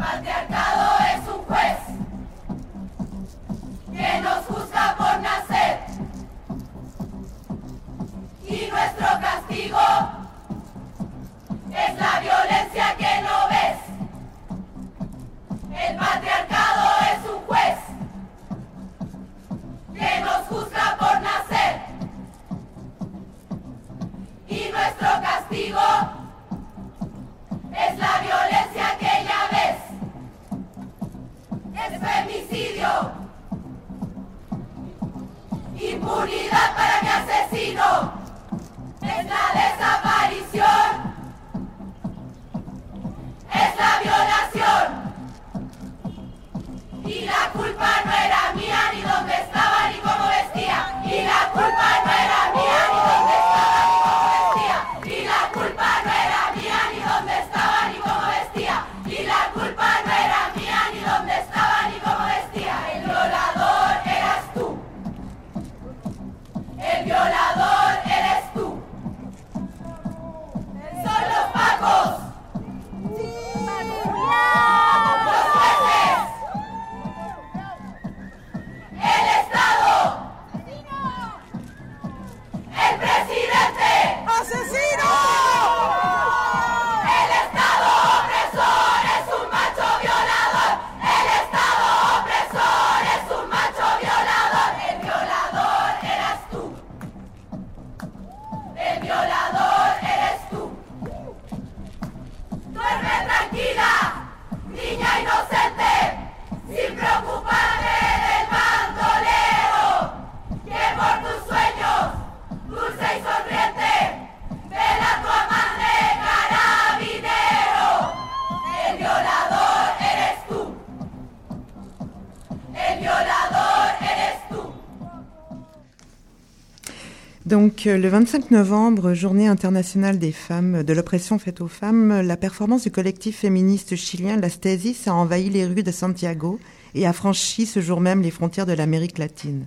Donc, euh, le 25 novembre, journée internationale des femmes, de l'oppression faite aux femmes, la performance du collectif féministe chilien Las Tesis a envahi les rues de Santiago et a franchi ce jour même les frontières de l'Amérique latine.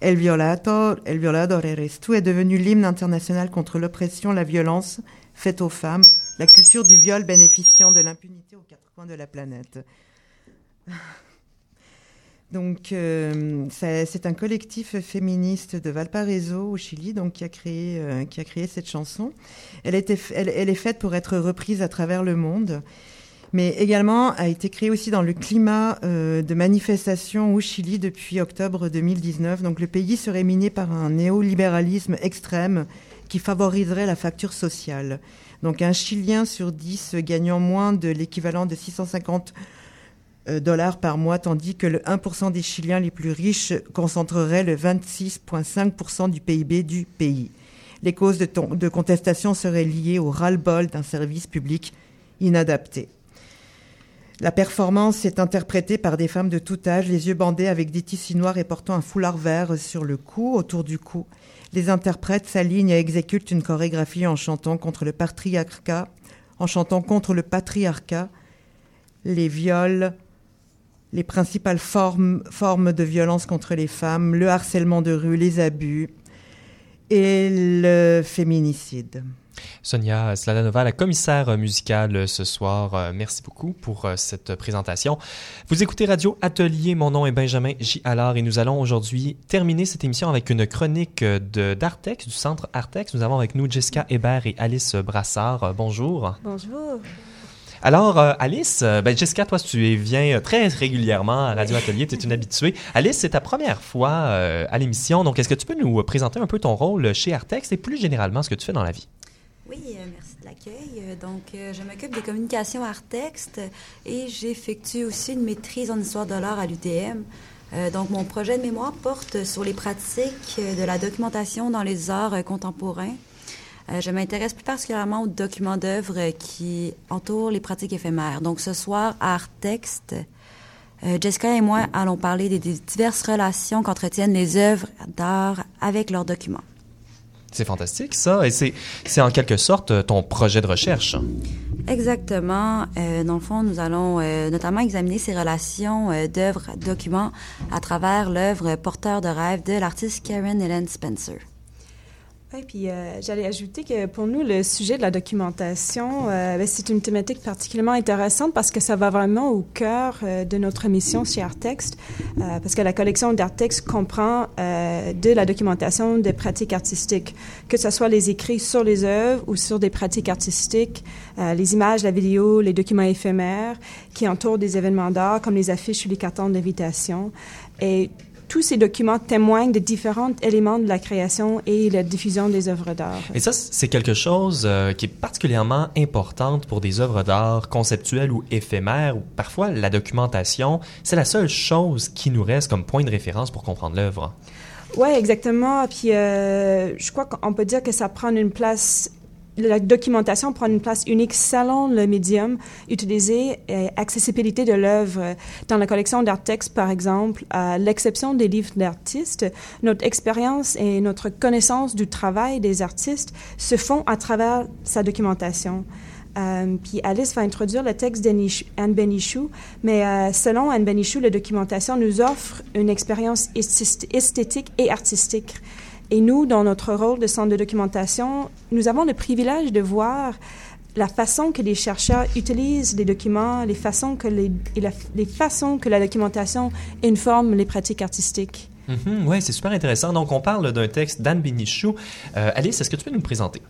El Violator, El Violador Eres est devenu l'hymne international contre l'oppression, la violence faite aux femmes, la culture du viol bénéficiant de l'impunité aux quatre coins de la planète. Donc, euh, c'est un collectif féministe de Valparaiso, au Chili, donc qui a créé, euh, qui a créé cette chanson. Elle, est faite pour être reprise à travers le monde, mais également a été créée aussi dans le climat euh, de manifestation au Chili depuis octobre 2019. Donc, le pays serait miné par un néolibéralisme extrême qui favoriserait la facture sociale. Donc, un Chilien sur 10 gagnant moins de l'équivalent de 650 euh, dollars par mois, tandis que le 1% des Chiliens les plus riches concentrerait le 26,5% du PIB du pays. Les causes de contestation seraient liées au ras-le-bol d'un service public inadapté. La performance est interprétée par des femmes de tout âge, les yeux bandés avec des tissus noirs et portant un foulard vert sur le cou, autour du cou. Les interprètes s'alignent et exécutent une chorégraphie en chantant contre le patriarcat, en chantant contre le patriarcat, les viols, les principales formes, formes de violence contre les femmes, le harcèlement de rue, les abus et le féminicide. Sonia Sladanova, la commissaire musicale ce soir. Euh, merci beaucoup pour euh, cette présentation. Vous écoutez Radio Atelier. Mon nom est Benjamin J. Allard et nous allons aujourd'hui terminer cette émission avec une chronique de d'Artex, du centre Artex. Nous avons avec nous Jessica Hébert et Alice Brassard. Euh, Bonjour. Bonjour. Alors, euh, Alice, euh, ben, Jessica, toi, tu viens très régulièrement à Radio Atelier, tu es une habituée. Alice, c'est ta première fois euh, à l'émission, donc est-ce que tu peux nous présenter un peu ton rôle chez Artex et plus généralement ce que tu fais dans la vie? Oui, euh, merci de l'accueil. Euh, Donc, euh, je m'occupe des communications art-texte et j'effectue aussi une maîtrise en histoire de l'art à l'UTM. Euh, donc, mon projet de mémoire porte sur les pratiques euh, de la documentation dans les arts euh, contemporains. Euh, je m'intéresse plus particulièrement aux documents d'œuvres qui entourent les pratiques éphémères. Donc, ce soir, à art-texte, euh, Jessica et moi allons parler des, des diverses relations qu'entretiennent les œuvres d'art avec leurs documents. C'est fantastique, ça. Et c'est, en quelque sorte euh, ton projet de recherche. Exactement. Euh, dans le fond, nous allons euh, notamment examiner ces relations euh, d'œuvres, documents à travers l'œuvre Porteur de rêve de l'artiste Karen Helen Spencer. Oui, puis euh, j'allais ajouter que pour nous, le sujet de la documentation, euh, ben, c'est une thématique particulièrement intéressante parce que ça va vraiment au cœur euh, de notre mission chez Artext, parce que la collection d'Artext comprend de la documentation des pratiques artistiques, que ce soit les écrits sur les œuvres ou sur des pratiques artistiques, les images, la vidéo, les documents éphémères qui entourent des événements d'art comme les affiches ou les cartons d'invitation. Et tous ces documents témoignent de différents éléments de la création et la diffusion des œuvres d'art. Et ça, c'est quelque chose euh, qui est particulièrement importante pour des œuvres d'art conceptuelles ou éphémères, où parfois la documentation, c'est la seule chose qui nous reste comme point de référence pour comprendre l'œuvre. Oui, exactement. Puis euh, je crois qu'on peut dire que ça prend une place la documentation prend une place unique selon le médium utilisé et accessibilité de l'œuvre. Dans la collection d'Artex, par exemple, à l'exception des livres d'artistes, notre expérience et notre connaissance du travail des artistes se font à travers sa documentation. Euh, puis Alice va introduire le texte d'Anne Benichou, mais euh, selon Anne Benichou, la documentation nous offre une expérience esthétique et artistique. Et nous, dans notre rôle de centre de documentation, nous avons le privilège de voir la façon que les chercheurs utilisent les documents, les façons que, les, la, les façons que la documentation informe les pratiques artistiques. Mm -hmm, oui, c'est super intéressant. Donc, on parle d'un texte d'Anne Benichou. Euh, Alice, est-ce que tu peux nous présenter?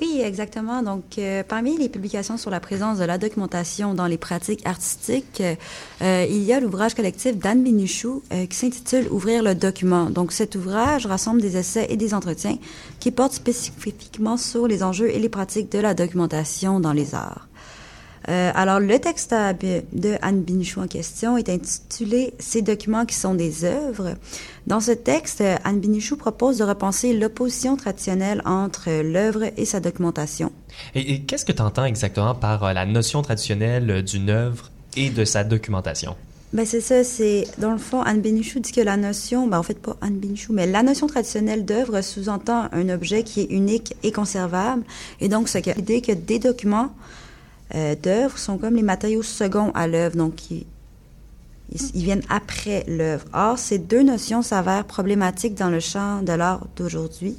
Oui, exactement. Donc, euh, parmi les publications sur la présence de la documentation dans les pratiques artistiques, euh, il y a l'ouvrage collectif d'Anne Binichou euh, qui s'intitule Ouvrir le document. Donc, cet ouvrage rassemble des essais et des entretiens qui portent spécifiquement sur les enjeux et les pratiques de la documentation dans les arts. Euh, alors, le texte de Anne Binichou en question est intitulé Ces documents qui sont des œuvres. Dans ce texte, Anne Binichou propose de repenser l'opposition traditionnelle entre l'œuvre et sa documentation. Et, et qu'est-ce que tu entends exactement par euh, la notion traditionnelle d'une œuvre et de sa documentation? Ben c'est ça, c'est dans le fond Anne Benichou dit que la notion, ben en fait pas Anne Benichou, mais la notion traditionnelle d'œuvre sous-entend un objet qui est unique et conservable, et donc ce que l'idée que des documents euh, d'œuvre sont comme les matériaux seconds à l'œuvre, donc ils, ils, viennent après l'œuvre. Or, ces deux notions s'avèrent problématiques dans le champ de l'art d'aujourd'hui.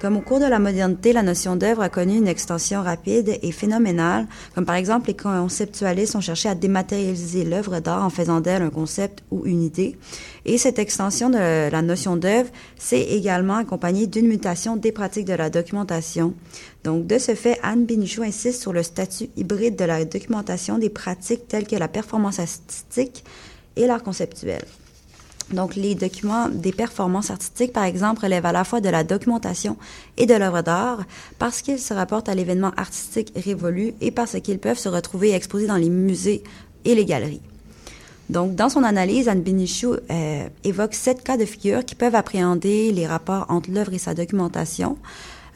Comme au cours de la modernité, la notion d'œuvre a connu une extension rapide et phénoménale, comme par exemple les conceptualistes ont cherché à dématérialiser l'œuvre d'art en faisant d'elle un concept ou une idée. Et cette extension de la notion d'œuvre s'est également accompagnée d'une mutation des pratiques de la documentation. Donc, de ce fait, Anne Benichou insiste sur le statut hybride de la documentation des pratiques telles que la performance artistique et l'art conceptuel. Donc, les documents des performances artistiques, par exemple, relèvent à la fois de la documentation et de l'œuvre d'art parce qu'ils se rapportent à l'événement artistique révolu et parce qu'ils peuvent se retrouver exposés dans les musées et les galeries. Donc, dans son analyse, Anne Benichou euh, évoque sept cas de figure qui peuvent appréhender les rapports entre l'œuvre et sa documentation.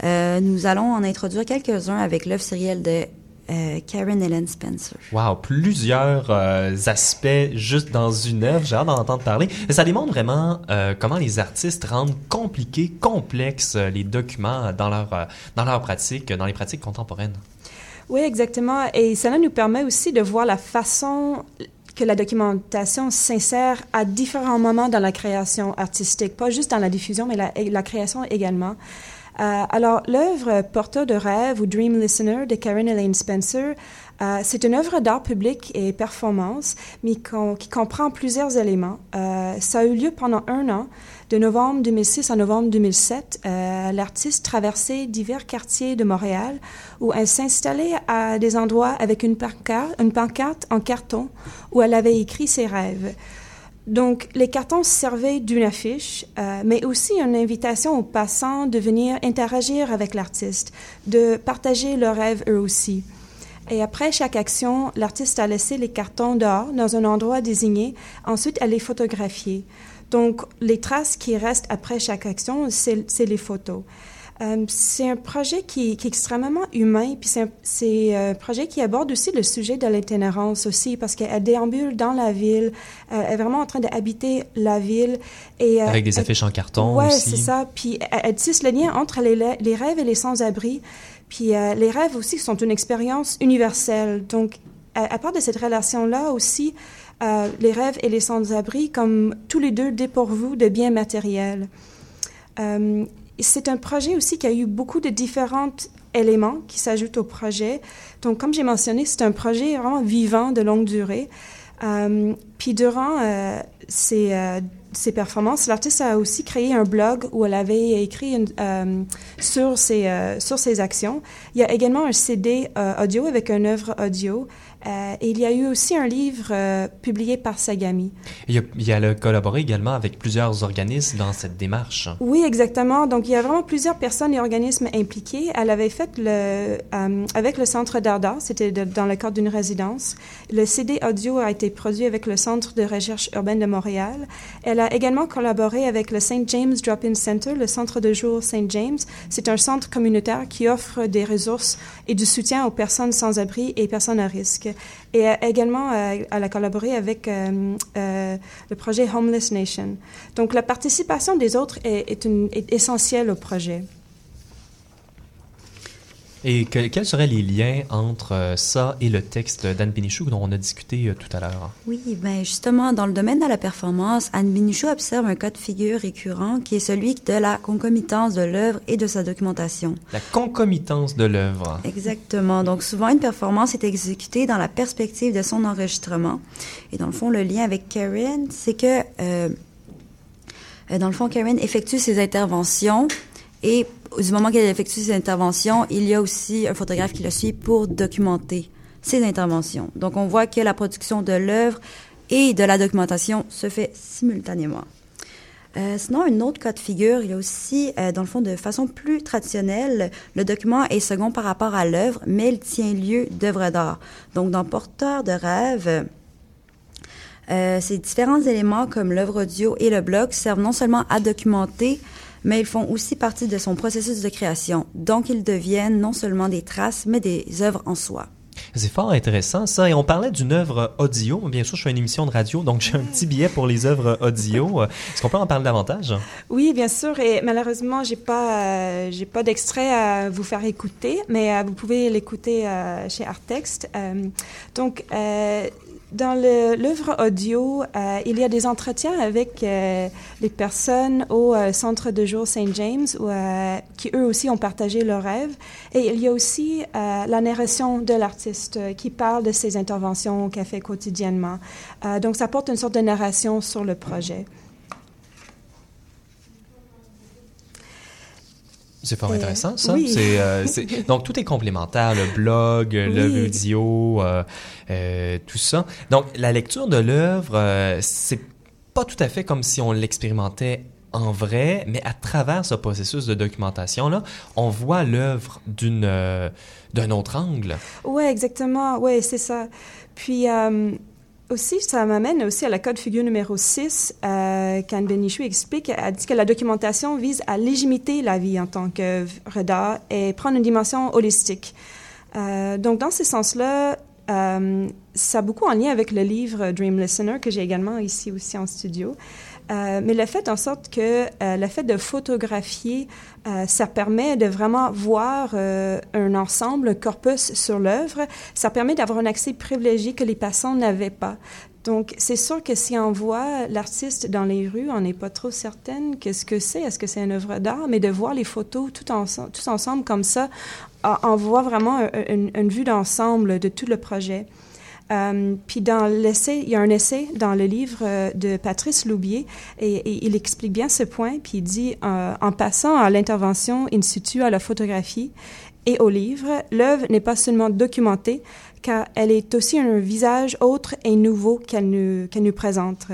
Euh, nous allons en introduire quelques-uns avec l'œuvre sérielle de euh, Karen Ellen Spencer. Wow, plusieurs euh, aspects juste dans une œuvre. J'ai hâte d'en entendre parler. Mais ça démontre vraiment euh, comment les artistes rendent compliqués, complexes euh, les documents dans leur dans leur pratique, dans les pratiques contemporaines. Oui, exactement. Et cela nous permet aussi de voir la façon que la documentation s'insère à différents moments dans la création artistique, pas juste dans la diffusion, mais la, la création également. Euh, alors, l'œuvre Porteur de rêve ou Dream Listener de Karen Elaine Spencer, euh, c'est une œuvre d'art public et performance, mais qui comprend plusieurs éléments. Euh, ça a eu lieu pendant un an, de novembre 2006 à novembre 2007. Euh, L'artiste traversait divers quartiers de Montréal où elle s'installait à des endroits avec une pancarte en carton où elle avait écrit ses rêves. Donc, les cartons servaient d'une affiche, euh, mais aussi une invitation aux passants de venir interagir avec l'artiste, de partager leurs rêves eux aussi. Et après chaque action, l'artiste a laissé les cartons dehors, dans un endroit désigné. Ensuite, elle les photographiait. Donc, les traces qui restent après chaque action, c'est les photos. Euh, c'est un projet qui, qui est extrêmement humain, puis c'est un, c'est un projet qui aborde aussi le sujet de l'itinérance aussi, parce qu'elle déambule dans la ville, euh, elle est vraiment en train d'habiter la ville. Et, euh, Avec des elle- affiches en carton Ouais, aussi. c'est ça. Puis elle, elle tisse le lien entre les, les rêves et les sans-abri. Puis euh, les rêves aussi sont une expérience universelle. Donc, à, à part de cette relation-là aussi, euh, les rêves et les sans-abri comme tous les deux dépourvus de biens matériels. Euh, c'est un projet aussi qui a eu beaucoup de différents éléments qui s'ajoutent au projet. Donc, comme j'ai mentionné, c'est un projet vraiment vivant de longue durée. Euh, puis durant euh, ces, euh, ces performances, l'artiste a aussi créé un blog où elle avait écrit sur, ses, sur ses actions. Il y a également un CD audio avec une œuvre audio. Euh, et il y a eu aussi un livre euh, publié par Sagami. Il a, il a collaboré également avec plusieurs organismes dans cette démarche. Oui, exactement. Donc, il y a vraiment plusieurs personnes et organismes impliqués. Elle avait fait le, euh, avec le Centre d'art c'était dans le cadre d'une résidence. Le CD audio a été produit avec le Centre de recherche urbaine de Montréal. Elle a également collaboré avec le St. James Drop-In Center, le Centre de jour St. James. C'est un centre communautaire qui offre des ressources et du soutien aux personnes sans abri et personnes à risque. Et euh, également, euh, elle a collaboré avec euh, le projet Homeless Nation. Donc, la participation des autres est, est essentielle au projet. Et que- quels seraient les liens entre euh, ça et le texte d'Anne Bénichou dont on a discuté euh, tout à l'heure? Oui, ben justement, dans le domaine de la performance, Anne Binichou observe un cas de figure récurrent qui est celui de la concomitance de l'œuvre et de sa documentation. La concomitance de l'œuvre. Exactement. Donc, souvent, une performance est exécutée dans la perspective de son enregistrement. Et dans le fond, le lien avec Karen, c'est que, euh, dans le fond, Karen effectue ses interventions et du moment qu'elle effectue ses interventions, il y a aussi un photographe qui la suit pour documenter ses interventions. Donc, on voit que la production de l'œuvre et de la documentation se fait simultanément. Euh, sinon, un autre cas de figure, il y a aussi, euh, dans le fond, de façon plus traditionnelle, le document est second par rapport à l'œuvre, mais il tient lieu d'œuvre d'art. Donc, dans Porteur de rêve, euh, ces différents éléments comme l'œuvre audio et le blog servent non seulement à documenter, mais ils font aussi partie de son processus de création. Donc, ils deviennent non seulement des traces, mais des œuvres en soi. C'est fort intéressant ça. Et on parlait d'une œuvre audio. Bien sûr, je fais une émission de radio, donc j'ai un petit billet pour les œuvres audio. [laughs] Est-ce qu'on peut en parler davantage? Oui, bien sûr. Et malheureusement, j'ai pas, euh, j'ai pas d'extrait à vous faire écouter, mais euh, vous pouvez l'écouter euh, chez Artext. Euh, donc, dans l'œuvre audio, euh, il y a des entretiens avec euh, les personnes au euh, Centre de jour St. James, où, qui eux aussi ont partagé leurs rêves. Et il y a aussi la narration de l'artiste euh, qui parle de ses interventions qu'elle fait quotidiennement. Euh, donc, ça porte une sorte de narration sur le projet. C'est fort Euh, intéressant, ça. oui. Euh, [laughs] donc, tout est complémentaire, le blog, le Oui. vidéo, euh, euh, tout ça. Donc, la lecture de l'œuvre, c'est pas tout à fait comme si on l'expérimentait en vrai, mais à travers ce processus de documentation-là, on voit l'œuvre d'une, euh, d'un autre angle. Oui, exactement. Oui, c'est ça. Puis euh, aussi, ça m'amène aussi à la code figure numéro 6, euh, quand Benichou explique, elle dit que la documentation vise à légimiter la vie en tant qu'œuvre d'art et prendre une dimension holistique. Euh, donc, dans ce sens-là, ça a beaucoup en lien avec le livre Dream Listener que j'ai également ici aussi en studio. Euh, mais le fait en sorte que euh, le fait de photographier, euh, ça permet de vraiment voir un ensemble, un corpus sur l'œuvre. Ça permet d'avoir un accès privilégié que les passants n'avaient pas. Donc, c'est sûr que si on voit l'artiste dans les rues, on n'est pas trop certaine que ce que c'est. Est-ce que c'est une œuvre d'art? Mais de voir les photos tout ensemble, tous ensemble comme ça, on voit vraiment un- une, une vue d'ensemble de tout le projet. Euh, puis dans l'essai, il y a un essai dans le livre euh, de Patrice Loubier et, il explique bien ce point. Puis il dit euh, en passant à l'intervention in situ à la photographie et au livre, l'œuvre n'est pas seulement documentée, car elle est aussi un visage autre et nouveau qu'elle nous, qu'elle nous présente.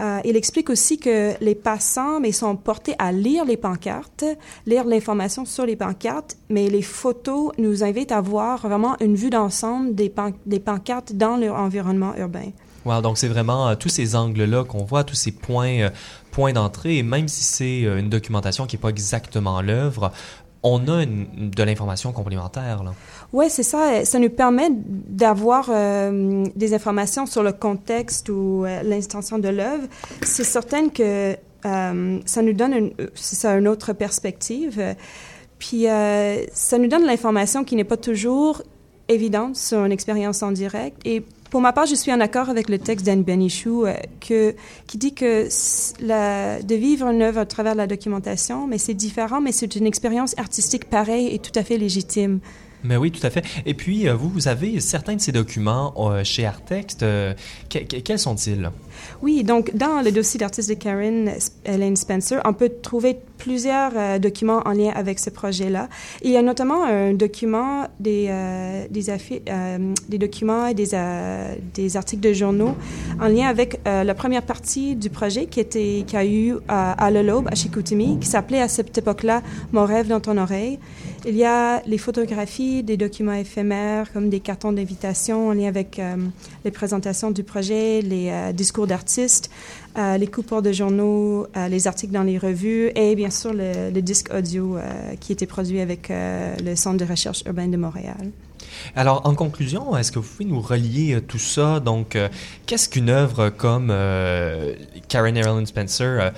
Euh, il explique aussi que les passants mais sont portés à lire les pancartes, lire l'information sur les pancartes, mais les photos nous invitent à voir vraiment une vue d'ensemble des, pan- des pancartes dans leur environnement urbain. Wow, donc c'est vraiment euh, tous ces angles-là qu'on voit, tous ces points, euh, points d'entrée, même si c'est une documentation qui n'est pas exactement l'œuvre, on a une- de l'information complémentaire. Là. Oui, c'est ça. Ça nous permet d'avoir euh, des informations sur le contexte ou euh, l'intention de l'œuvre. C'est certain que euh, ça nous donne une, ça, une autre perspective. Puis euh, ça nous donne l'information qui n'est pas toujours évidente sur une expérience en direct. Et pour ma part, je suis en accord avec le texte d'Anne Benichou euh, qui dit que de vivre une œuvre à travers la documentation, mais c'est différent, mais c'est une expérience artistique pareille et tout à fait légitime. Mais oui, tout à fait. Et puis, euh, vous, vous avez certains de ces documents euh, chez Artext. euh, que- que- quels sont-ils? Oui, donc dans le dossier d'artiste de Karen Ellen Spencer, on peut trouver plusieurs documents en lien avec ce projet-là. Il y a notamment un document des des, documents et des des articles de journaux en lien avec la première partie du projet qui était a eu à, à Le Lobe à Chicoutimi, qui s'appelait à cette époque-là Mon rêve dans ton oreille. Il y a les photographies, des documents éphémères comme des cartons d'invitation en lien avec euh, les présentations du projet, les euh, discours d'artistes, euh, les coupures de journaux, les articles dans les revues et bien sûr le, disque audio qui était produit avec le Centre de recherche urbaine de Montréal. Alors, en conclusion, est-ce que vous pouvez nous relier tout ça? Donc, qu'est-ce qu'une œuvre comme Karen Ellen Spencer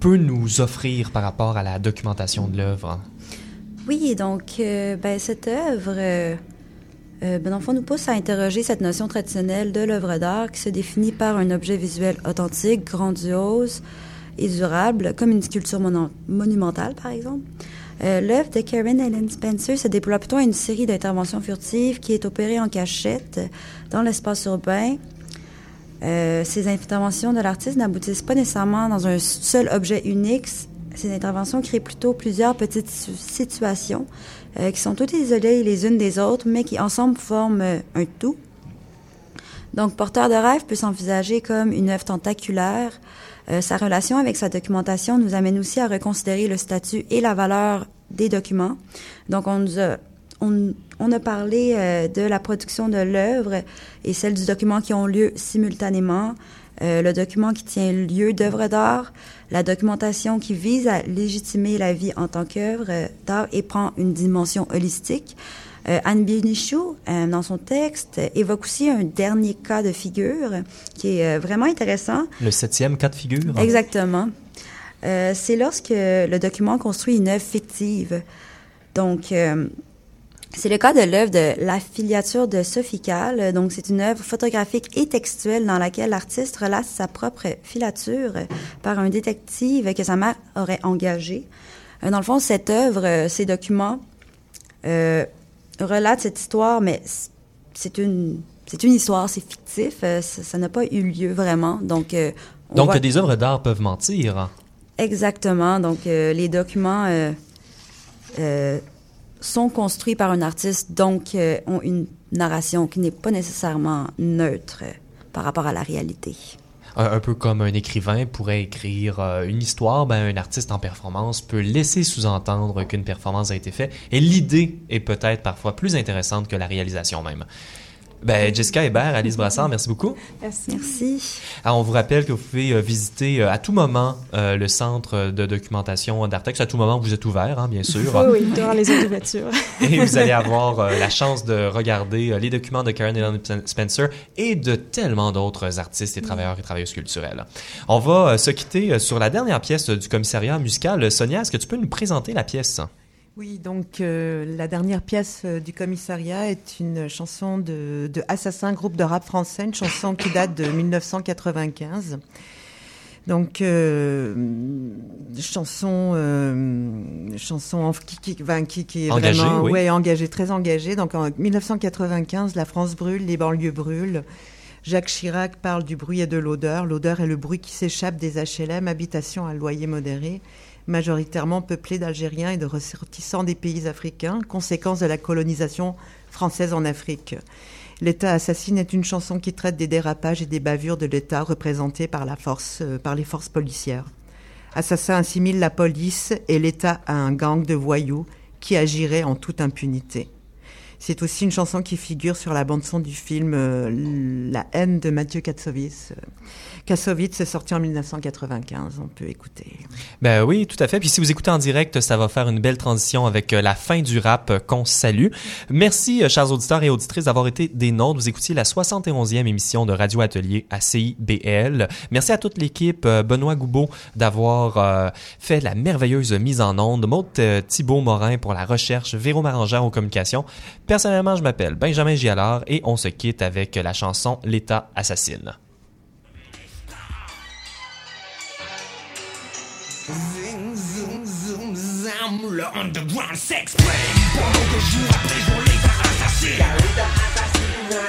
peut nous offrir par rapport à la documentation de l'œuvre? Oui, donc euh, ben, cette œuvre, euh, euh, ben, nous pousse à interroger cette notion traditionnelle de l'œuvre d'art qui se définit par un objet visuel authentique, grandiose et durable, comme une sculpture monumentale, par exemple. Euh, L'œuvre de Karen Ellen Spencer se déploie plutôt à une série d'interventions furtives qui est opérée en cachette dans l'espace urbain. Ces interventions de l'artiste n'aboutissent pas nécessairement dans un seul objet unique. Ces interventions créent plutôt plusieurs petites situations euh, qui sont toutes isolées les unes des autres, mais qui ensemble forment euh, un tout. Donc, Porteur de rêve peut s'envisager comme une œuvre tentaculaire. Euh, sa relation avec sa documentation nous amène aussi à reconsidérer le statut et la valeur des documents. Donc, on nous a, on, on a parlé euh, de la production de l'œuvre et celle du document qui ont lieu simultanément. Euh, le document qui tient lieu d'œuvre d'art, la documentation qui vise à légitimer la vie en tant qu'œuvre euh, d'art et prend une dimension holistique. Euh, Anne Binichou, euh, dans son texte, évoque aussi un dernier cas de figure qui est vraiment intéressant. Le septième cas de figure? Exactement. C'est lorsque le document construit une œuvre fictive. Donc, c'est le cas de l'œuvre de La filiature de Sophie Calle. Donc, c'est une œuvre photographique et textuelle dans laquelle l'artiste relate sa propre filature par un détective que sa mère aurait engagé. Euh, Dans le fond, cette œuvre, euh, ces documents, euh, relatent cette histoire, mais c'est une, c'est une histoire, c'est fictif, ça n'a pas eu lieu vraiment. Donc, euh, on Donc, voit- des œuvres d'art peuvent mentir. Exactement. Donc, euh, les documents euh, euh, sont construits par un artiste, donc euh, ont une narration qui n'est pas nécessairement neutre euh, par rapport à la réalité. Un, peu comme un écrivain pourrait écrire euh, une histoire, ben, un artiste en performance peut laisser sous-entendre qu'une performance a été faite et l'idée est peut-être parfois plus intéressante que la réalisation même. Ben, Jessica Hébert, Alice Brassard, merci beaucoup. Merci. Merci. Alors, on vous rappelle que vous pouvez euh, visiter euh, à tout moment euh, le centre de documentation d'Artex. À tout moment, vous êtes ouvert, hein, bien sûr. Oui, oui, durant les heures d'ouverture. [laughs] Et vous allez avoir euh, la chance de regarder euh, les documents de Karen Ellen Spencer et de tellement d'autres artistes et travailleurs et travailleuses culturelles. On va euh, se quitter euh, sur la dernière pièce du commissariat musical. Sonia, est-ce que tu peux nous présenter la pièce? Oui, donc euh, la dernière pièce euh, du commissariat est une chanson de, de Assassin, groupe de rap français, une chanson qui date de 1995. Donc, euh, chanson, chanson en- qui, qui, enfin, qui, qui est Engagée, vraiment oui. ouais, engagée, très engagée. Donc, en 1995, la France brûle, les banlieues brûlent. Jacques Chirac parle du bruit et de l'odeur. L'odeur est le bruit qui s'échappe des HLM, habitations à loyer modéré, majoritairement peuplées d'Algériens et de ressortissants des pays africains, conséquence de la colonisation française en Afrique. L'État assassine est une chanson qui traite des dérapages et des bavures de l'État représentés par, la force, euh, par les forces policières. Assassin assimile la police et l'État à un gang de voyous qui agirait en toute impunité. C'est aussi une chanson qui figure sur la bande-son du film euh, La haine de Mathieu Kassovitz. Kassovitz est sorti en 1995, on peut écouter. Ben oui, tout à fait. Puis si vous écoutez en direct, ça va faire une belle transition avec euh, la fin du rap euh, qu'on salue. Merci, euh, chers auditeurs et auditrices, d'avoir été des nôtres. Vous écoutiez la 71e émission de Radio Atelier à CIBL. Merci à toute l'équipe, Benoît Goubeau, d'avoir fait la merveilleuse mise en onde, Maud Thibault Morin pour la recherche, Véro Marangère aux communications. Personnellement, je m'appelle Benjamin Gialard et on se quitte avec la chanson L'État assassine. Zing, zoom, zoom, zam, le underground s'exprime. Pendant que jour après jour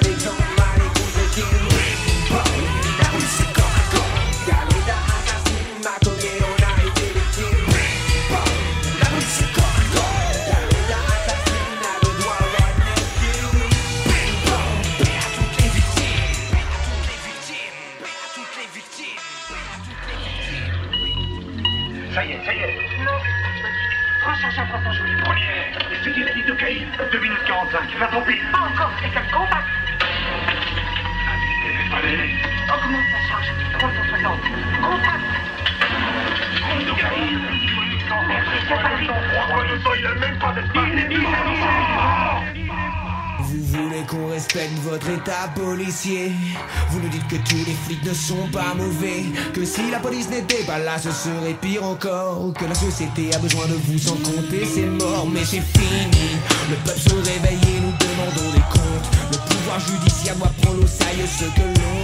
les gens Recherche approfondie. Première. Étudier la liste de Caïn. 2 minutes 45. Va tomber. Encore quelqu'un de contact. Allez. Augmente la charge. 360. Contact. Compte de Caïn. C'est pas il a même pas d'espace. Il est mis Vous voulez qu'on respecte votre état policier? Vous nous dites que tous les flics ne sont pas mauvais. Que si la police n'était pas là ce serait pire encore. Que la société a besoin de vous sans compter c'est mort Mais c'est fini. Le peuple se réveille et nous demandons des comptes. Le pouvoir judiciaire doit prendre au sérieux ce que l'on